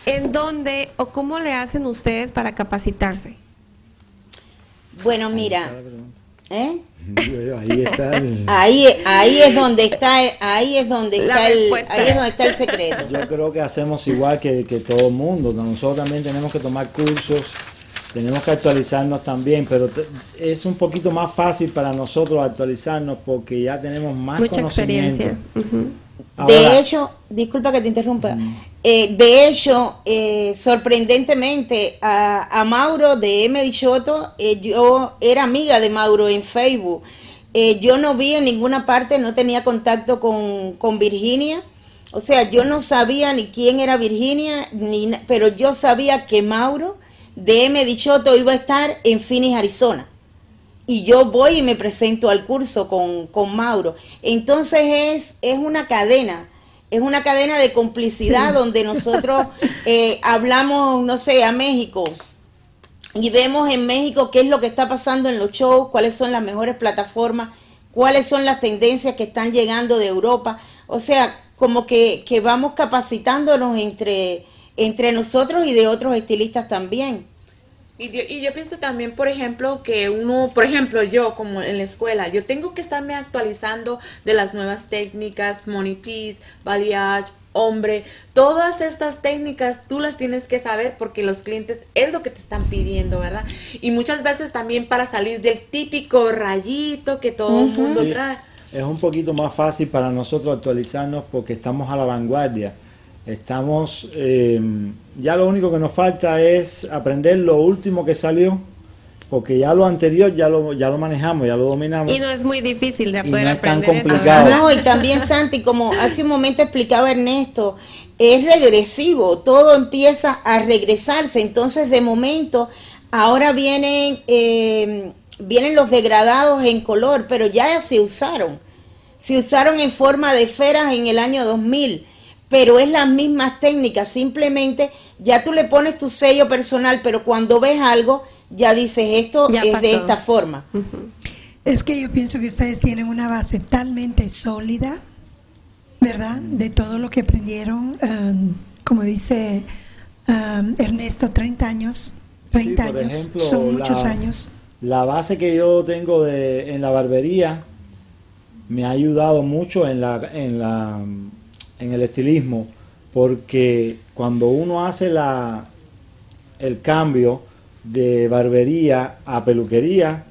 ¿en dónde o cómo le hacen ustedes para capacitarse? Bueno, mira, ¿eh? Ahí está el- ahí, ahí es donde está, ahí es donde está el, ahí es donde está el secreto. Yo creo que hacemos igual que, que todo el mundo. Nosotros también tenemos que tomar cursos, tenemos que actualizarnos también, pero te- es un poquito más fácil para nosotros actualizarnos porque ya tenemos más Mucha conocimiento. experiencia. Ahora, de hecho, disculpa que te interrumpa. Eh, de hecho, eh, sorprendentemente, a, a Mauro de M. Dichoto, eh, yo era amiga de Mauro en Facebook. Eh, yo no vi en ninguna parte, no tenía contacto con, con Virginia. O sea, yo no sabía ni quién era Virginia, ni, pero yo sabía que Mauro de M. Dichoto iba a estar en Phoenix, Arizona. Y yo voy y me presento al curso con, con Mauro. Entonces es, es una cadena, es una cadena de complicidad donde nosotros (laughs) eh, hablamos, no sé, a México, y vemos en México qué es lo que está pasando en los shows, cuáles son las mejores plataformas, cuáles son las tendencias que están llegando de Europa. O sea, como que, que vamos capacitándonos entre, entre nosotros y de otros estilistas también. Y yo, y yo pienso también, por ejemplo, que uno, por ejemplo, yo como en la escuela, yo tengo que estarme actualizando de las nuevas técnicas, monipis, balayage, hombre, todas estas técnicas tú las tienes que saber porque los clientes es lo que te están pidiendo, ¿verdad? Y muchas veces también para salir del típico rayito que todo el mundo Sí. trae. Es un poquito más fácil para nosotros actualizarnos porque estamos a la vanguardia. Estamos, eh, ya lo único que nos falta es aprender lo último que salió, porque ya lo anterior ya lo, ya lo manejamos, ya lo dominamos. Y no es muy difícil de Y poder no es tan eso. complicado. No, y también Santi, como hace un momento explicaba Ernesto, es regresivo, todo empieza a regresarse, entonces de momento ahora vienen eh, vienen los degradados en color, pero ya se usaron, se usaron en forma de esferas en el año 2000, pero es las mismas técnicas, simplemente ya tú le pones tu sello personal, pero cuando ves algo ya dices esto Ya es de esta forma. Es que yo pienso que ustedes tienen una base talmente sólida, ¿verdad? De todo lo que aprendieron, um, como dice um, Ernesto, 30 años, 30 Sí, por años, ejemplo, son muchos la- años. La base que yo tengo de, en la barbería me ha ayudado mucho en, la, en, la, en el estilismo, porque cuando uno hace la, el cambio de barbería a peluquería,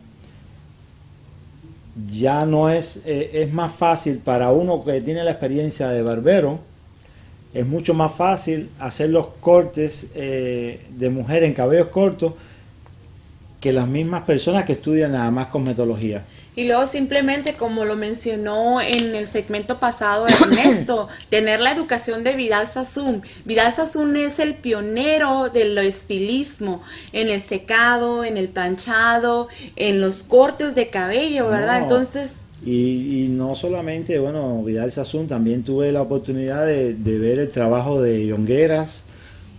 ya no es, eh, es más fácil para uno que tiene la experiencia de barbero, es mucho más fácil hacer los cortes eh, de mujer en cabellos cortos que las mismas personas que estudian nada más cosmetología. Y luego simplemente, como lo mencionó en el segmento pasado (coughs) Ernesto, tener la educación de Vidal Sassoon. Vidal Sassoon es el pionero del estilismo en el secado, en el planchado, en los cortes de cabello, ¿verdad? No. Entonces, Y, y no solamente, bueno, Vidal Sassoon, también tuve la oportunidad de, de ver el trabajo de Yongueras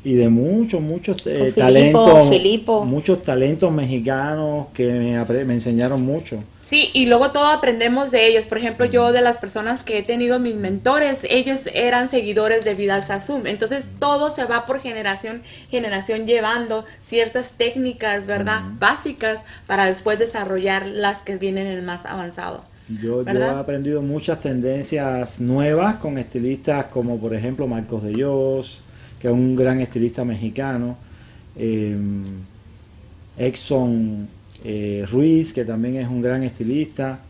y de muchos, muchos eh, Filipo, talentos, Filipo. muchos talentos mexicanos que me, me enseñaron mucho. Sí, y luego todo aprendemos de ellos. Por ejemplo, yo de las personas que he tenido mis mentores, ellos eran seguidores de Vidal Sassoon. Entonces todo se va por generación, generación llevando ciertas técnicas, ¿verdad? Básicas para después desarrollar las que vienen en el más avanzado. Yo, yo he aprendido muchas tendencias nuevas con estilistas como por ejemplo Marcos de Dios, que es un gran estilista mexicano, eh, Exxon eh, Ruiz, que también es un gran estilista.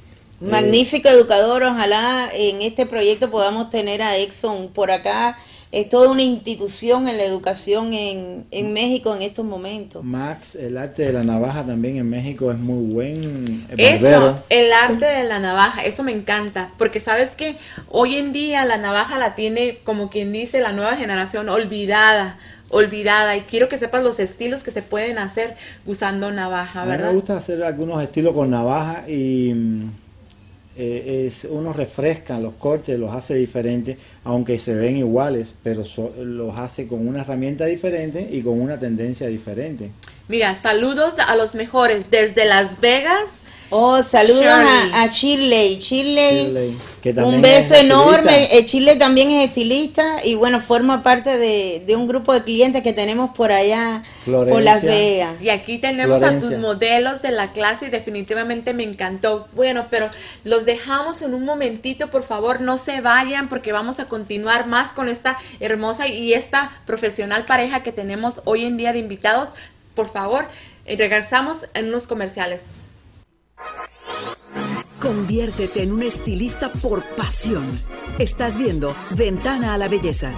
Eh, Magnífico educador, ojalá en este proyecto podamos tener a Exxon por acá. Es toda una institución en la educación en, en México en estos momentos. Max, el arte de la navaja también en México es muy buen eh, Eso, el arte de la navaja, eso me encanta, porque sabes que hoy en día la navaja la tiene, como quien dice, la nueva generación olvidada, olvidada, y quiero que sepas los estilos que se pueden hacer usando navaja, A mí me ¿verdad? gusta hacer algunos estilos con navaja y mm, eh, es, uno refresca los cortes, los hace diferentes, aunque se ven iguales, pero so- los hace con una herramienta diferente y con una tendencia diferente. Mira, saludos a los mejores desde Las Vegas. Oh, saludos Shirley. a, a Shirley. Shirley, Shirley, que también un es beso enorme. Eh, Shirley también es estilista y bueno, forma parte de, de un grupo de clientes que tenemos por allá, por Florencia. Las Vegas. Y aquí tenemos a tus modelos de la clase y definitivamente me encantó. Bueno, pero los dejamos en un momentito, por favor, no se vayan porque vamos a continuar más con esta hermosa y esta profesional pareja que tenemos hoy en día de invitados. Por favor, eh, regresamos en unos comerciales. Conviértete en un estilista por pasión. Estás viendo Ventana a la Belleza.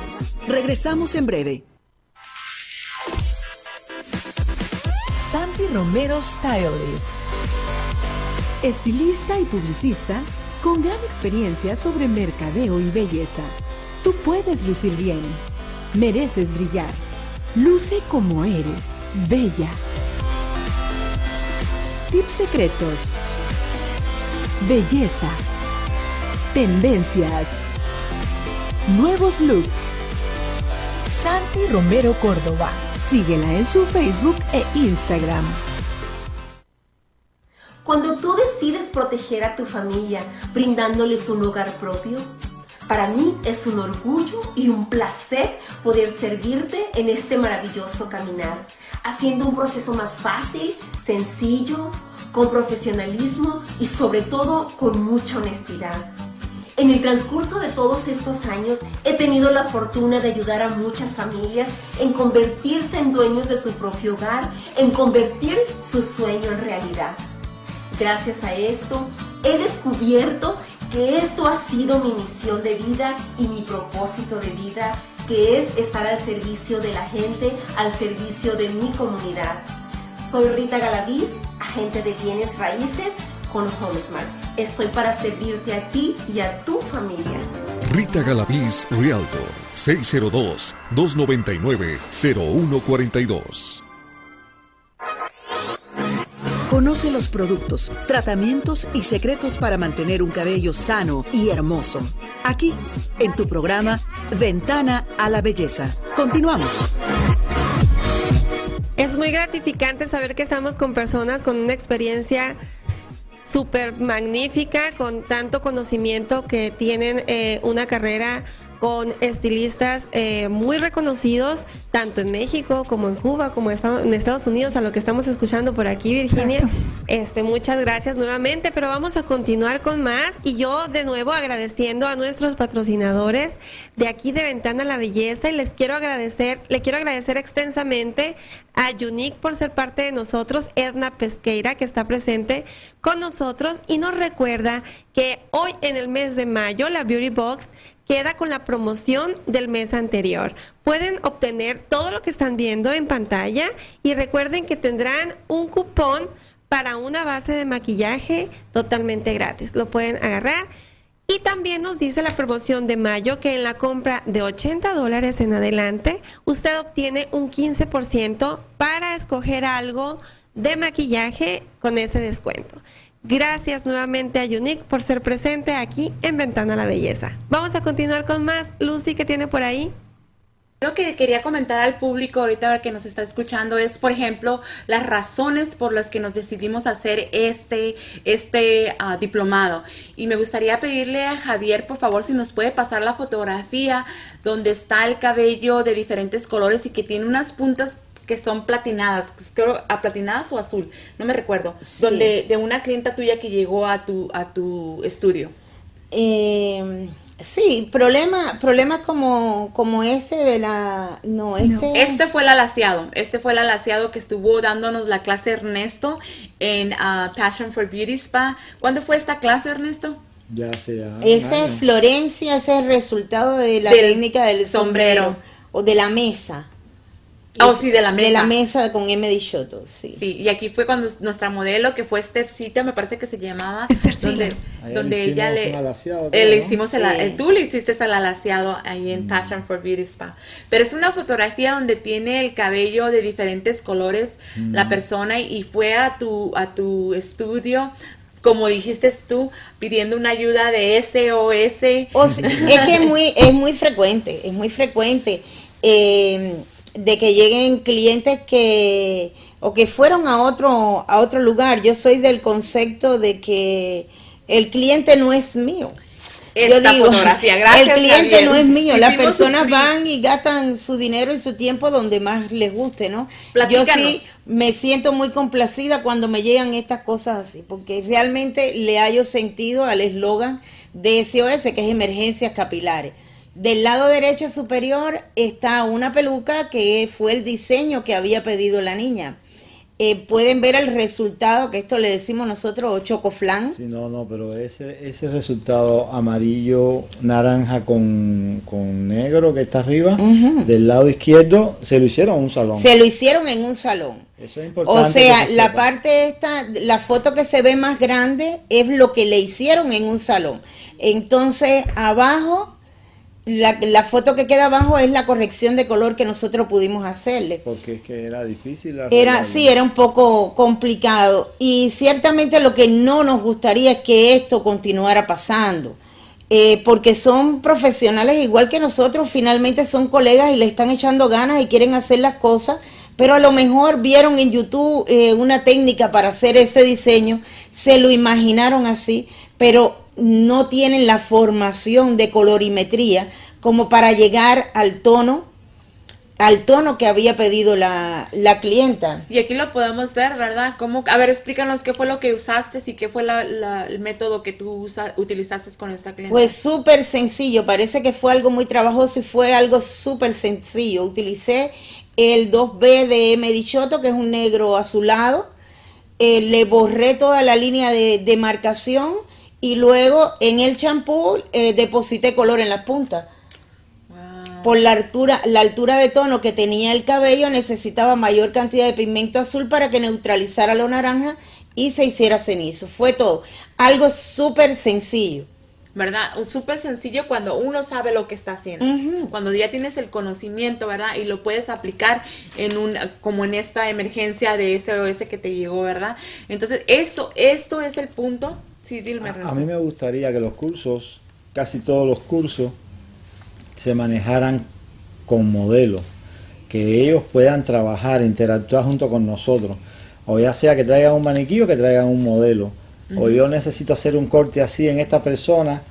Regresamos en breve. Santi Romero Stylist. Estilista y publicista con gran experiencia sobre mercadeo y belleza. Tú puedes lucir bien. Mereces brillar. Luce como eres. Bella. Tips secretos. Belleza. Tendencias. Nuevos looks. Santi Romero Córdoba. Síguela en su Facebook e Instagram. Cuando tú decides proteger a tu familia brindándoles un hogar propio, para mí es un orgullo y un placer poder servirte en este maravilloso caminar, haciendo un proceso más fácil, sencillo, con profesionalismo y sobre todo con mucha honestidad. En el transcurso de todos estos años he tenido la fortuna de ayudar a muchas familias en convertirse en dueños de su propio hogar, en convertir su sueño en realidad. Gracias a esto he descubierto que esto ha sido mi misión de vida y mi propósito de vida, que es estar al servicio de la gente, al servicio de mi comunidad. Soy Rita Galaviz, agente de bienes raíces con HomeSmart. Estoy para servirte a ti y a tu familia. Rita Galaviz Realtor 602-299-0142. Conoce los productos, tratamientos y secretos para mantener un cabello sano y hermoso. Aquí, en tu programa Ventana a la Belleza. Continuamos. Es muy gratificante saber que estamos con personas con una experiencia súper magnífica, con tanto conocimiento que tienen eh, una carrera con estilistas eh, muy reconocidos, tanto en México como en Cuba, como en Estados Unidos, a lo que estamos escuchando por aquí, Virginia. Este, muchas gracias nuevamente, pero vamos a continuar con más y yo de nuevo agradeciendo a nuestros patrocinadores de aquí de Ventana la Belleza y les quiero agradecer, le quiero agradecer extensamente a Unique por ser parte de nosotros, Edna Pesqueira que está presente con nosotros y nos recuerda que hoy en el mes de mayo la Beauty Box queda con la promoción del mes anterior. Pueden obtener todo lo que están viendo en pantalla y recuerden que tendrán un cupón para una base de maquillaje totalmente gratis. Lo pueden agarrar. Y también nos dice la promoción de mayo que en la compra de 80 dólares en adelante, usted obtiene un 15% para escoger algo de maquillaje con ese descuento. Gracias nuevamente a Unique por ser presente aquí en Ventana la Belleza. Vamos a continuar con más. Lucy, ¿qué tiene por ahí? Lo que quería comentar al público ahorita que nos está escuchando es, por ejemplo, las razones por las que nos decidimos hacer este, este uh, diplomado. Y me gustaría pedirle a Javier, por favor, si nos puede pasar la fotografía donde está el cabello de diferentes colores y que tiene unas puntas que son platinadas, creo platinadas o azul, no me recuerdo, donde de una clienta tuya que llegó a tu a tu estudio. Eh, sí, problema problema como como este de la no este este fue el alaciado, este fue el alaciado que estuvo dándonos la clase Ernesto en uh, Passion for Beauty Spa. ¿Cuándo fue esta clase Ernesto? Ya sea. Ese es Florencia, ese es el resultado de la técnica del sombrero, sombrero o de la mesa. Oh, sí, de la mesa. De la mesa con M. Shoto, sí. Sí, y aquí fue cuando nuestra modelo, que fue Estercita, me parece que se llamaba. Estercita. Donde, donde ella le. le hicimos el, el, tú le hiciste el alaciado ahí en mm. Passion for Beauty Spa. Pero es una fotografía donde tiene el cabello de diferentes colores mm. la persona y fue a tu, a tu estudio como dijiste tú, pidiendo una ayuda de SOS. es que es muy, es muy frecuente, es muy frecuente. Eh, de que lleguen clientes que o que fueron a otro a otro lugar. Yo soy del concepto de que el cliente no es mío. Esta Yo fotografía, gracias. El cliente no es mío. Las personas van y gastan su dinero y su tiempo donde más les guste, ¿no? Yo sí me siento muy complacida cuando me llegan estas cosas así, porque realmente le hallo sentido al eslogan de SOS, que es emergencias capilares. Del lado derecho superior está una peluca que fue el diseño que había pedido la niña. Eh, pueden ver el resultado, que esto le decimos nosotros chocoflan. Sí, no, no, pero ese, ese resultado amarillo, naranja con, negro que está arriba, del lado izquierdo, se lo hicieron en un salón. Se lo hicieron en un salón. Eso es importante. O sea, la parte esta, la foto que se ve más grande es lo que le hicieron en un salón. Entonces, abajo la, la foto que queda abajo es la corrección de color que nosotros pudimos hacerle. Porque es que era difícil. Era, arreglarlo. sí, era un poco complicado. Y ciertamente lo que no nos gustaría es que esto continuara pasando. Eh, porque son profesionales igual que nosotros, finalmente son colegas y le están echando ganas y quieren hacer las cosas, pero a lo mejor vieron en YouTube eh, una técnica para hacer ese diseño, se lo imaginaron así, pero no tienen la formación de colorimetría como para llegar al tono al tono que había pedido la, la clienta. Y aquí lo podemos ver, ¿verdad? ¿Cómo? A ver, explícanos qué fue lo que usaste y qué fue la- la- el método que tú usa- utilizaste con esta clienta. Pues súper sencillo, parece que fue algo muy trabajoso y fue algo súper sencillo. Utilicé el 2B de Medichoto, que es un negro azulado, eh, le borré toda la línea de, de marcación y luego en el champú eh, deposité color en las puntas. Por la altura, la altura de tono que tenía el cabello necesitaba mayor cantidad de pigmento azul para que neutralizara lo naranja y se hiciera cenizo. Fue todo. Algo súper sencillo. ¿verdad? Súper sencillo cuando uno sabe lo que está haciendo. Cuando ya tienes el conocimiento, ¿verdad? Y lo puedes aplicar en un, como en esta emergencia de SOS que te llegó, ¿verdad? Entonces, eso, esto es el punto. Sí, dime, A Ernesto. mí me gustaría que los cursos, casi todos los cursos, se manejaran con modelos, que ellos puedan trabajar, interactuar junto con nosotros. O ya sea que traigan un maniquí o que traigan un modelo. O yo necesito hacer un corte así en esta persona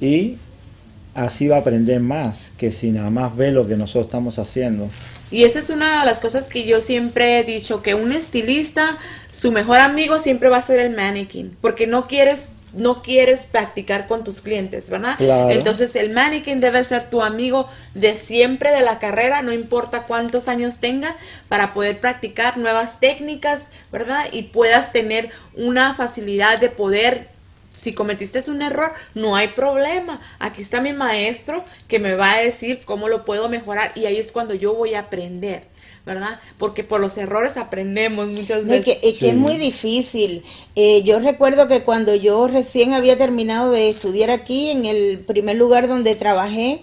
y así va a aprender más que si nada más ve lo que nosotros estamos haciendo. Y esa es una de las cosas que yo siempre he dicho, que un estilista, su mejor amigo siempre va a ser el mannequin, porque no quieres no quieres practicar con tus clientes, ¿verdad? Claro. Entonces el mannequin debe ser tu amigo de siempre de la carrera, no importa cuántos años tenga, para poder practicar nuevas técnicas, ¿verdad? Y puedas tener una facilidad de poder si cometiste un error, no hay problema. Aquí está mi maestro que me va a decir cómo lo puedo mejorar y ahí es cuando yo voy a aprender, ¿verdad? Porque por los errores aprendemos muchas y veces. que, y que es muy difícil. Eh, yo recuerdo que cuando yo recién había terminado de estudiar aquí, en el primer lugar donde trabajé,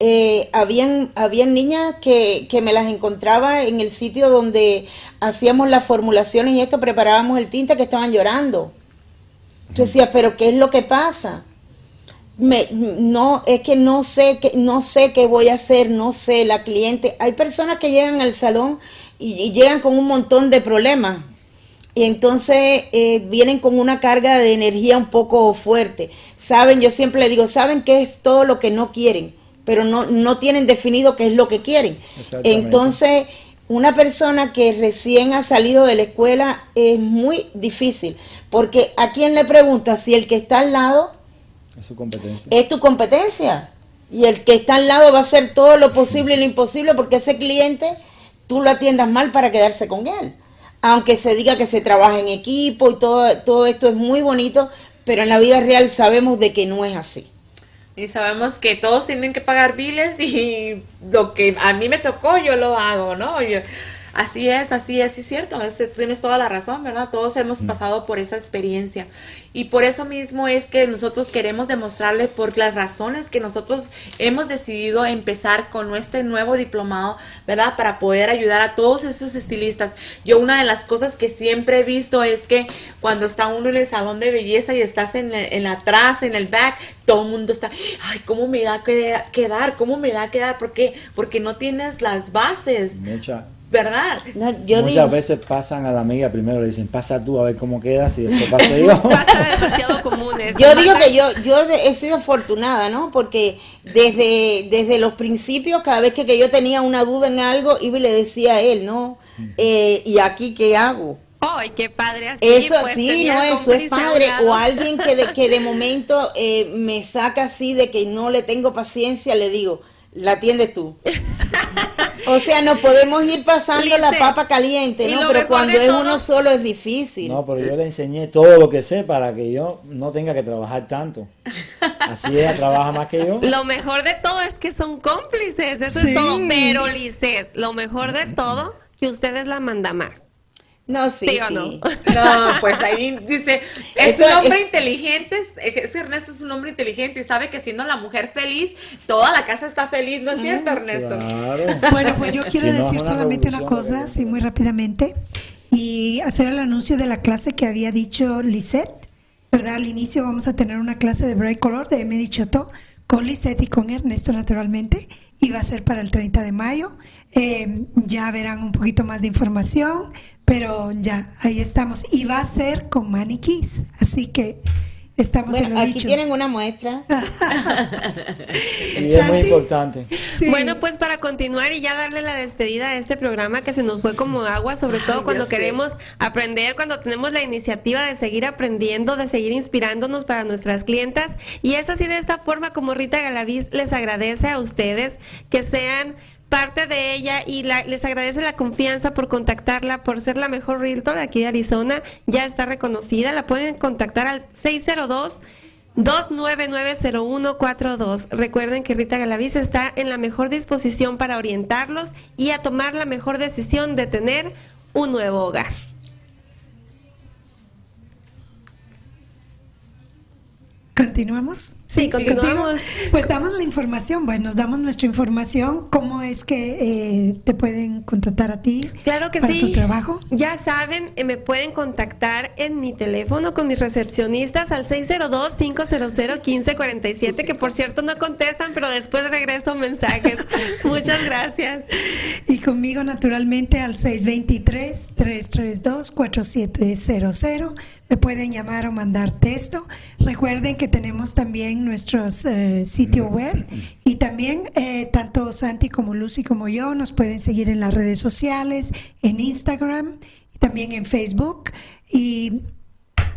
eh, habían, habían niñas que, que me las encontraba en el sitio donde hacíamos las formulaciones y esto, preparábamos el tinte que estaban llorando. Tú decías, pero ¿qué es lo que pasa? Me, no, es que no sé, que, no sé qué voy a hacer, no sé, la cliente. Hay personas que llegan al salón y, y llegan con un montón de problemas. Y entonces eh, vienen con una carga de energía un poco fuerte. Saben, yo siempre le digo, saben qué es todo lo que no quieren, pero no, no tienen definido qué es lo que quieren. Entonces, una persona que recién ha salido de la escuela es muy difícil, porque a quién le pregunta si el que está al lado Es su competencia. es tu competencia. Y el que está al lado va a hacer todo lo posible y lo imposible porque ese cliente tú lo atiendas mal para quedarse con él. Aunque se diga que se trabaja en equipo y todo, todo esto es muy bonito, pero en la vida real sabemos de que no es así. Y sabemos que todos tienen que pagar biles y lo que a mí me tocó yo lo hago, ¿no? Yo- así es, así es, es cierto, es- tienes toda la razón, ¿verdad? Todos hemos pasado por esa experiencia. Y por eso mismo es que nosotros queremos demostrarle por las razones que nosotros hemos decidido empezar con este nuevo diplomado, ¿verdad? Para poder ayudar a todos esos estilistas. Yo una de las cosas que siempre he visto es que cuando está uno en el salón de belleza y estás en, el- en atrás, en el back, todo el mundo está, ay, ¿cómo me da a queda- quedar? ¿Cómo me da a quedar? ¿Por qué? Porque no tienes las bases, Mucha- ¿verdad? No, yo muchas digo, veces pasan a la amiga primero, le dicen, pasa tú a ver cómo quedas y después paso (laughs) yo. Pasa demasiado común eso. yo digo que yo, yo he sido afortunada, ¿no? Porque desde, desde los principios, cada vez que, que yo tenía una duda en algo, iba y le decía a él, ¿no? Eh, ¿Y aquí qué hago? Ay, qué padre así. Eso pues, sí, no, eso es padre. O alguien que de, que de momento eh, me saca así de que no le tengo paciencia, le digo, la atiendes tú. (laughs) o sea, no podemos ir pasando la papa caliente, ¿no? Pero cuando es todo- uno solo es difícil. No, pero yo le enseñé todo lo que sé para que yo no tenga que trabajar tanto. Así ella (laughs) trabaja más que yo. Lo mejor de todo es que son cómplices, eso Sí. es todo. Pero, Lisette, lo mejor de todo, que ustedes la manda más. No, sí, ¿Sí o sí. no? No, pues ahí dice, (laughs) es Eso un hombre es- inteligente, es- ese Ernesto es un hombre inteligente y sabe que siendo la mujer feliz, toda la casa está feliz, ¿no es cierto, Ernesto? Claro. (laughs) Bueno, pues yo (laughs) quiero Si decir solamente una cosa, ¿verdad? sí, muy rápidamente, y hacer el anuncio de la clase que había dicho Lisette, ¿verdad? Al inicio vamos a tener una clase de Bright Color de Emily Chotó con Lisette y con Ernesto naturalmente, y va a ser para el 30 de mayo. Eh, ya verán un poquito más de información, pero ya, ahí estamos. Y va a ser con maniquís, así que estamos en Bueno, lo aquí dicho. tienen una muestra. (laughs) Y es muy importante. Sí. Bueno, pues para continuar y ya darle la despedida a este programa que se nos fue como agua, sobre todo Ay, cuando sé. queremos aprender, cuando tenemos la iniciativa de seguir aprendiendo, de seguir inspirándonos para nuestras clientas. Y es así de esta forma como Rita Galaviz les agradece a ustedes que sean parte de ella y la- les agradece la confianza por contactarla, por ser la mejor realtor de aquí de Arizona. Ya está reconocida, la pueden contactar al 602 2990142. Recuerden que Rita Galaviz está en la mejor disposición para orientarlos y a tomar la mejor decisión de tener un nuevo hogar. ¿Continuamos? Sí, continuamos. Pues damos la información, bueno, nos damos nuestra información, cómo es que eh, te pueden contratar a ti Claro que para sí. tu trabajo. Ya saben, eh, me pueden contactar en mi teléfono con mis recepcionistas al 602-500-1547, que por cierto no contestan, pero después regreso mensajes. (laughs) Muchas gracias. Y conmigo naturalmente al 623-332-4700. Me pueden llamar o mandar texto. Recuerden que tenemos también nuestros eh, sitio web y también eh, tanto Santi como Lucy como yo nos pueden seguir en las redes sociales, en Instagram y también en Facebook. Y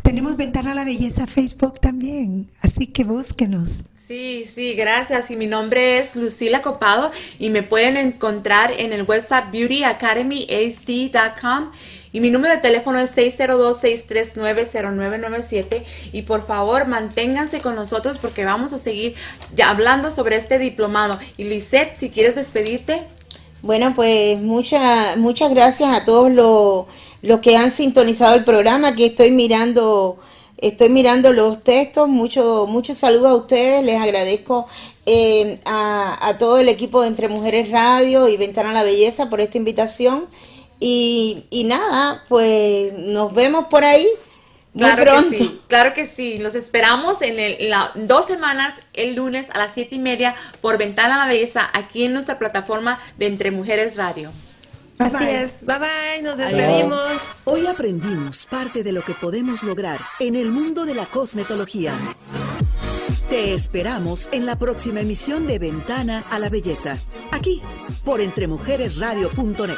tenemos Ventana a la Belleza Facebook también, así que búsquenos. Sí, sí, gracias. Y mi nombre es Lucila Copado y me pueden encontrar en el website beautyacademyac.com y mi número de teléfono es 602-639-0997 y por favor manténganse con nosotros porque vamos a seguir hablando sobre este diplomado. Y Lisette, si quieres despedirte. Bueno, pues muchas muchas gracias a todos los los que han sintonizado el programa, que estoy mirando estoy mirando los textos, mucho muchos saludos a ustedes, les agradezco eh, a, a todo el equipo de Entre Mujeres Radio y Ventana a la Belleza por esta invitación y, y nada, pues nos vemos por ahí muy Claro pronto. que sí, claro que sí. Los esperamos en, el, en la, dos semanas, el lunes a las siete y media, por Ventana a la Belleza, aquí en nuestra plataforma de Entre Mujeres Radio. Así bye. es. Bye bye, nos Adiós. despedimos. Hoy aprendimos parte de lo que podemos lograr en el mundo de la cosmetología. Te esperamos en la próxima emisión de Ventana a la Belleza, aquí por entremujeresradio.net.